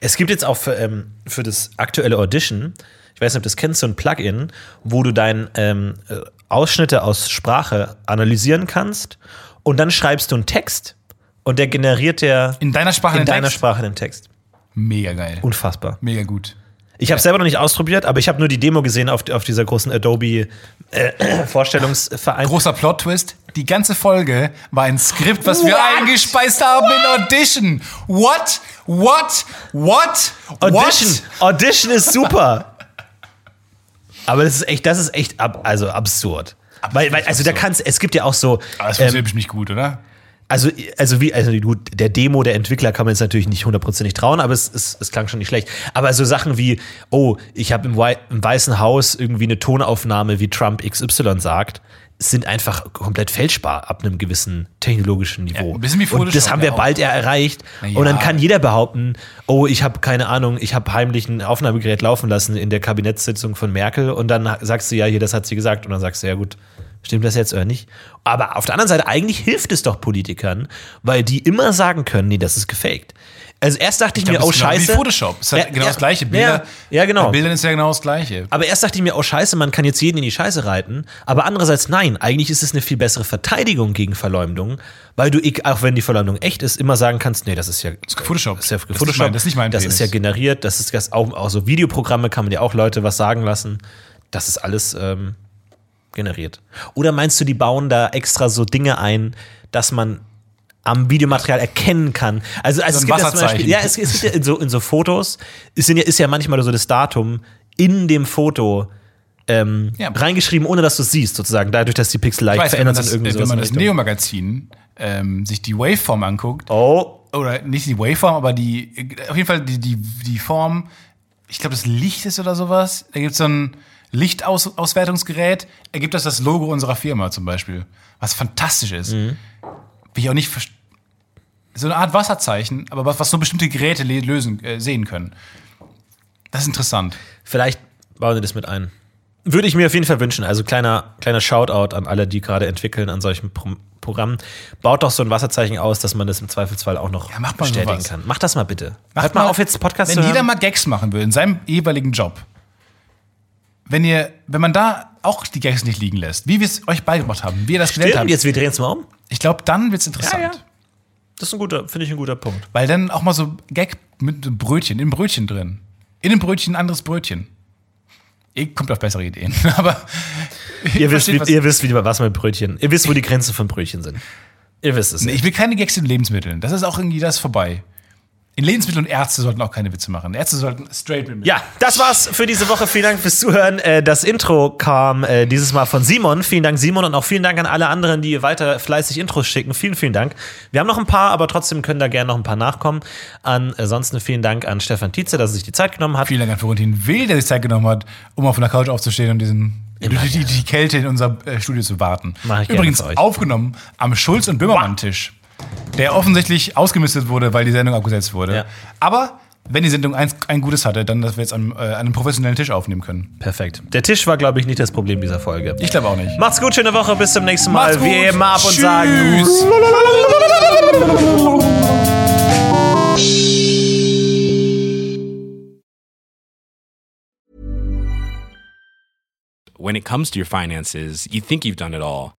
Es gibt jetzt auch für, ähm, für das aktuelle Audition, ich weiß nicht, ob du das kennst, so ein Plugin, wo du deine ähm, äh, Ausschnitte aus Sprache analysieren kannst und dann schreibst du einen Text und der generiert der In deiner Sprache in den deiner Text? Sprache den Text. Mega geil. Unfassbar. Mega gut. Ich habe selber noch nicht ausprobiert, aber ich habe nur die Demo gesehen auf, auf dieser großen Adobe äh, Vorstellungsverein. Großer Plot-Twist. Die ganze Folge war ein Skript, was wir What? eingespeist haben in Audition. What? What? What? Audition. What? Audition ist super. Aber das ist echt, das ist echt ab, also absurd. Weil, weil, also da kannst, es gibt ja auch so, Aber das ähm, funktioniert bestimmt nicht gut, oder? Also, also wie, also gut, der Demo der Entwickler kann man jetzt natürlich nicht hundertprozentig trauen, aber es, es, es klang schon nicht schlecht. Aber so Sachen wie, oh, ich habe im, Wei- im Weißen Haus irgendwie eine Tonaufnahme, wie Trump XY sagt, sind einfach komplett fälschbar ab einem gewissen technologischen Niveau. Ja, ein bisschen wie Und das Photoshop haben wir ja bald ja erreicht. Na Und dann ja. kann jeder behaupten, oh, ich habe keine Ahnung, ich habe heimlich ein Aufnahmegerät laufen lassen in der Kabinettssitzung von Merkel und dann sagst du ja, hier, das hat sie gesagt und dann sagst du, ja gut, stimmt das jetzt oder nicht? Aber auf der anderen Seite, eigentlich hilft es doch Politikern, weil die immer sagen können, nee, das ist gefaked. Also erst dachte ich, glaub, mir, oh das ist genau scheiße. Wie Photoshop. Ist halt Ja, genau ja, das gleiche. ja, Bilder, ja, genau. Bei Bildern ist ja genau das gleiche. Aber erst dachte ich mir, oh scheiße, man kann jetzt jeden in die Scheiße reiten. Aber andererseits, nein, eigentlich ist es eine viel bessere Verteidigung gegen Verleumdung, weil du, auch wenn die Verleumdung echt ist, immer sagen kannst, nee, das ist ja Photoshop. Das ist ja Das ist Photoshop. nicht mein- das ist nicht mein Das Penis. ist ja generiert. Das ist das auch, auch so Videoprogramme kann man ja auch Leute was sagen lassen. Das ist alles ähm, generiert. Oder meinst du, die bauen da extra so Dinge ein, dass man am Videomaterial erkennen kann. Also, also So es gibt ja zum. Beispiel, ja, es, es gibt ja in so, in so Fotos, ist, ja, ist ja manchmal so das Datum in dem Foto ähm, Ja. reingeschrieben, ohne dass du es siehst, sozusagen, dadurch, dass die Pixel leicht Ich weiß, wenn das, sind. Irgendwie wenn sowas man das Richtung. Neo-Magazin ähm, sich die Waveform anguckt, Oh, oder nicht die Waveform, aber die, auf jeden Fall die, die, die Form, ich glaube, das Licht ist oder sowas. Da gibt es so ein Lichtauswertungsgerät, ergibt das das Logo unserer Firma zum Beispiel. Was fantastisch ist. Mhm. Wie ich auch nicht So eine Art Wasserzeichen, aber was, was nur bestimmte Geräte lösen, äh, sehen können. Das ist interessant. Vielleicht bauen sie das mit ein. Würde ich mir auf jeden Fall wünschen. Also kleiner, kleiner Shoutout an alle, die gerade entwickeln an solchen Pro Programmen. Baut doch so ein Wasserzeichen aus, dass man das im Zweifelsfall auch noch Ja, bestätigen sowas. kann. Macht das mal bitte. Macht Hört mal auf, jetzt Podcast Wenn zu hören. jeder mal Gags machen würde in seinem jeweiligen Job, wenn ihr, wenn man da auch die Gags nicht liegen lässt, wie wir es euch beigebracht haben, wie ihr das gelernt Stimmt, habt, jetzt wir drehen es mal um. ich glaube, dann wird's interessant. Ja, ja. Das ist ein guter, finde ich ein guter Punkt. Weil dann auch mal so Gag mit einem Brötchen, im Brötchen drin. In dem Brötchen ein anderes Brötchen. Ihr kommt auf bessere Ideen. *laughs* Aber Ihr wisst, versteht, wie, was- ihr wisst, wie was mit Brötchen. Ihr wisst, wo die Grenzen von Brötchen sind. Ihr wisst es. Nee, ich will keine Gags in Lebensmitteln. Das ist auch irgendwie das vorbei. In Lebensmitteln und Ärzte sollten auch keine Witze machen. Ärzte sollten straight mit mir. Ja, das war's für diese Woche. Vielen Dank fürs Zuhören. Äh, Das Intro kam äh, dieses Mal von Simon. Vielen Dank, Simon, und auch vielen Dank an alle anderen, die weiter fleißig Intros schicken. Vielen, vielen Dank. Wir haben noch ein paar, aber trotzdem können da gerne noch ein paar nachkommen. Ansonsten vielen Dank an Stefan Tietze, dass er sich die Zeit genommen hat. Vielen Dank an Florentin Will, der sich Zeit genommen hat, um auf einer Couch aufzustehen und diesen durch die, die Kälte in unser äh, Studio zu warten. Mach ich gerne Übrigens aufgenommen am Schulz- und Böhmermann-Tisch, der offensichtlich ausgemistet wurde, weil die Sendung abgesetzt wurde. Ja. Aber wenn die Sendung eins, ein Gutes hatte, dann, dass wir jetzt an, äh, an einem professionellen Tisch aufnehmen können. Perfekt. Der Tisch war, glaube ich, nicht das Problem dieser Folge. Ich glaube auch nicht. Macht's gut, schöne Woche, bis zum nächsten Mal. Macht's gut. Wir heben ab und Tschüss. sagen. when it comes to your finances, you think you've done it all.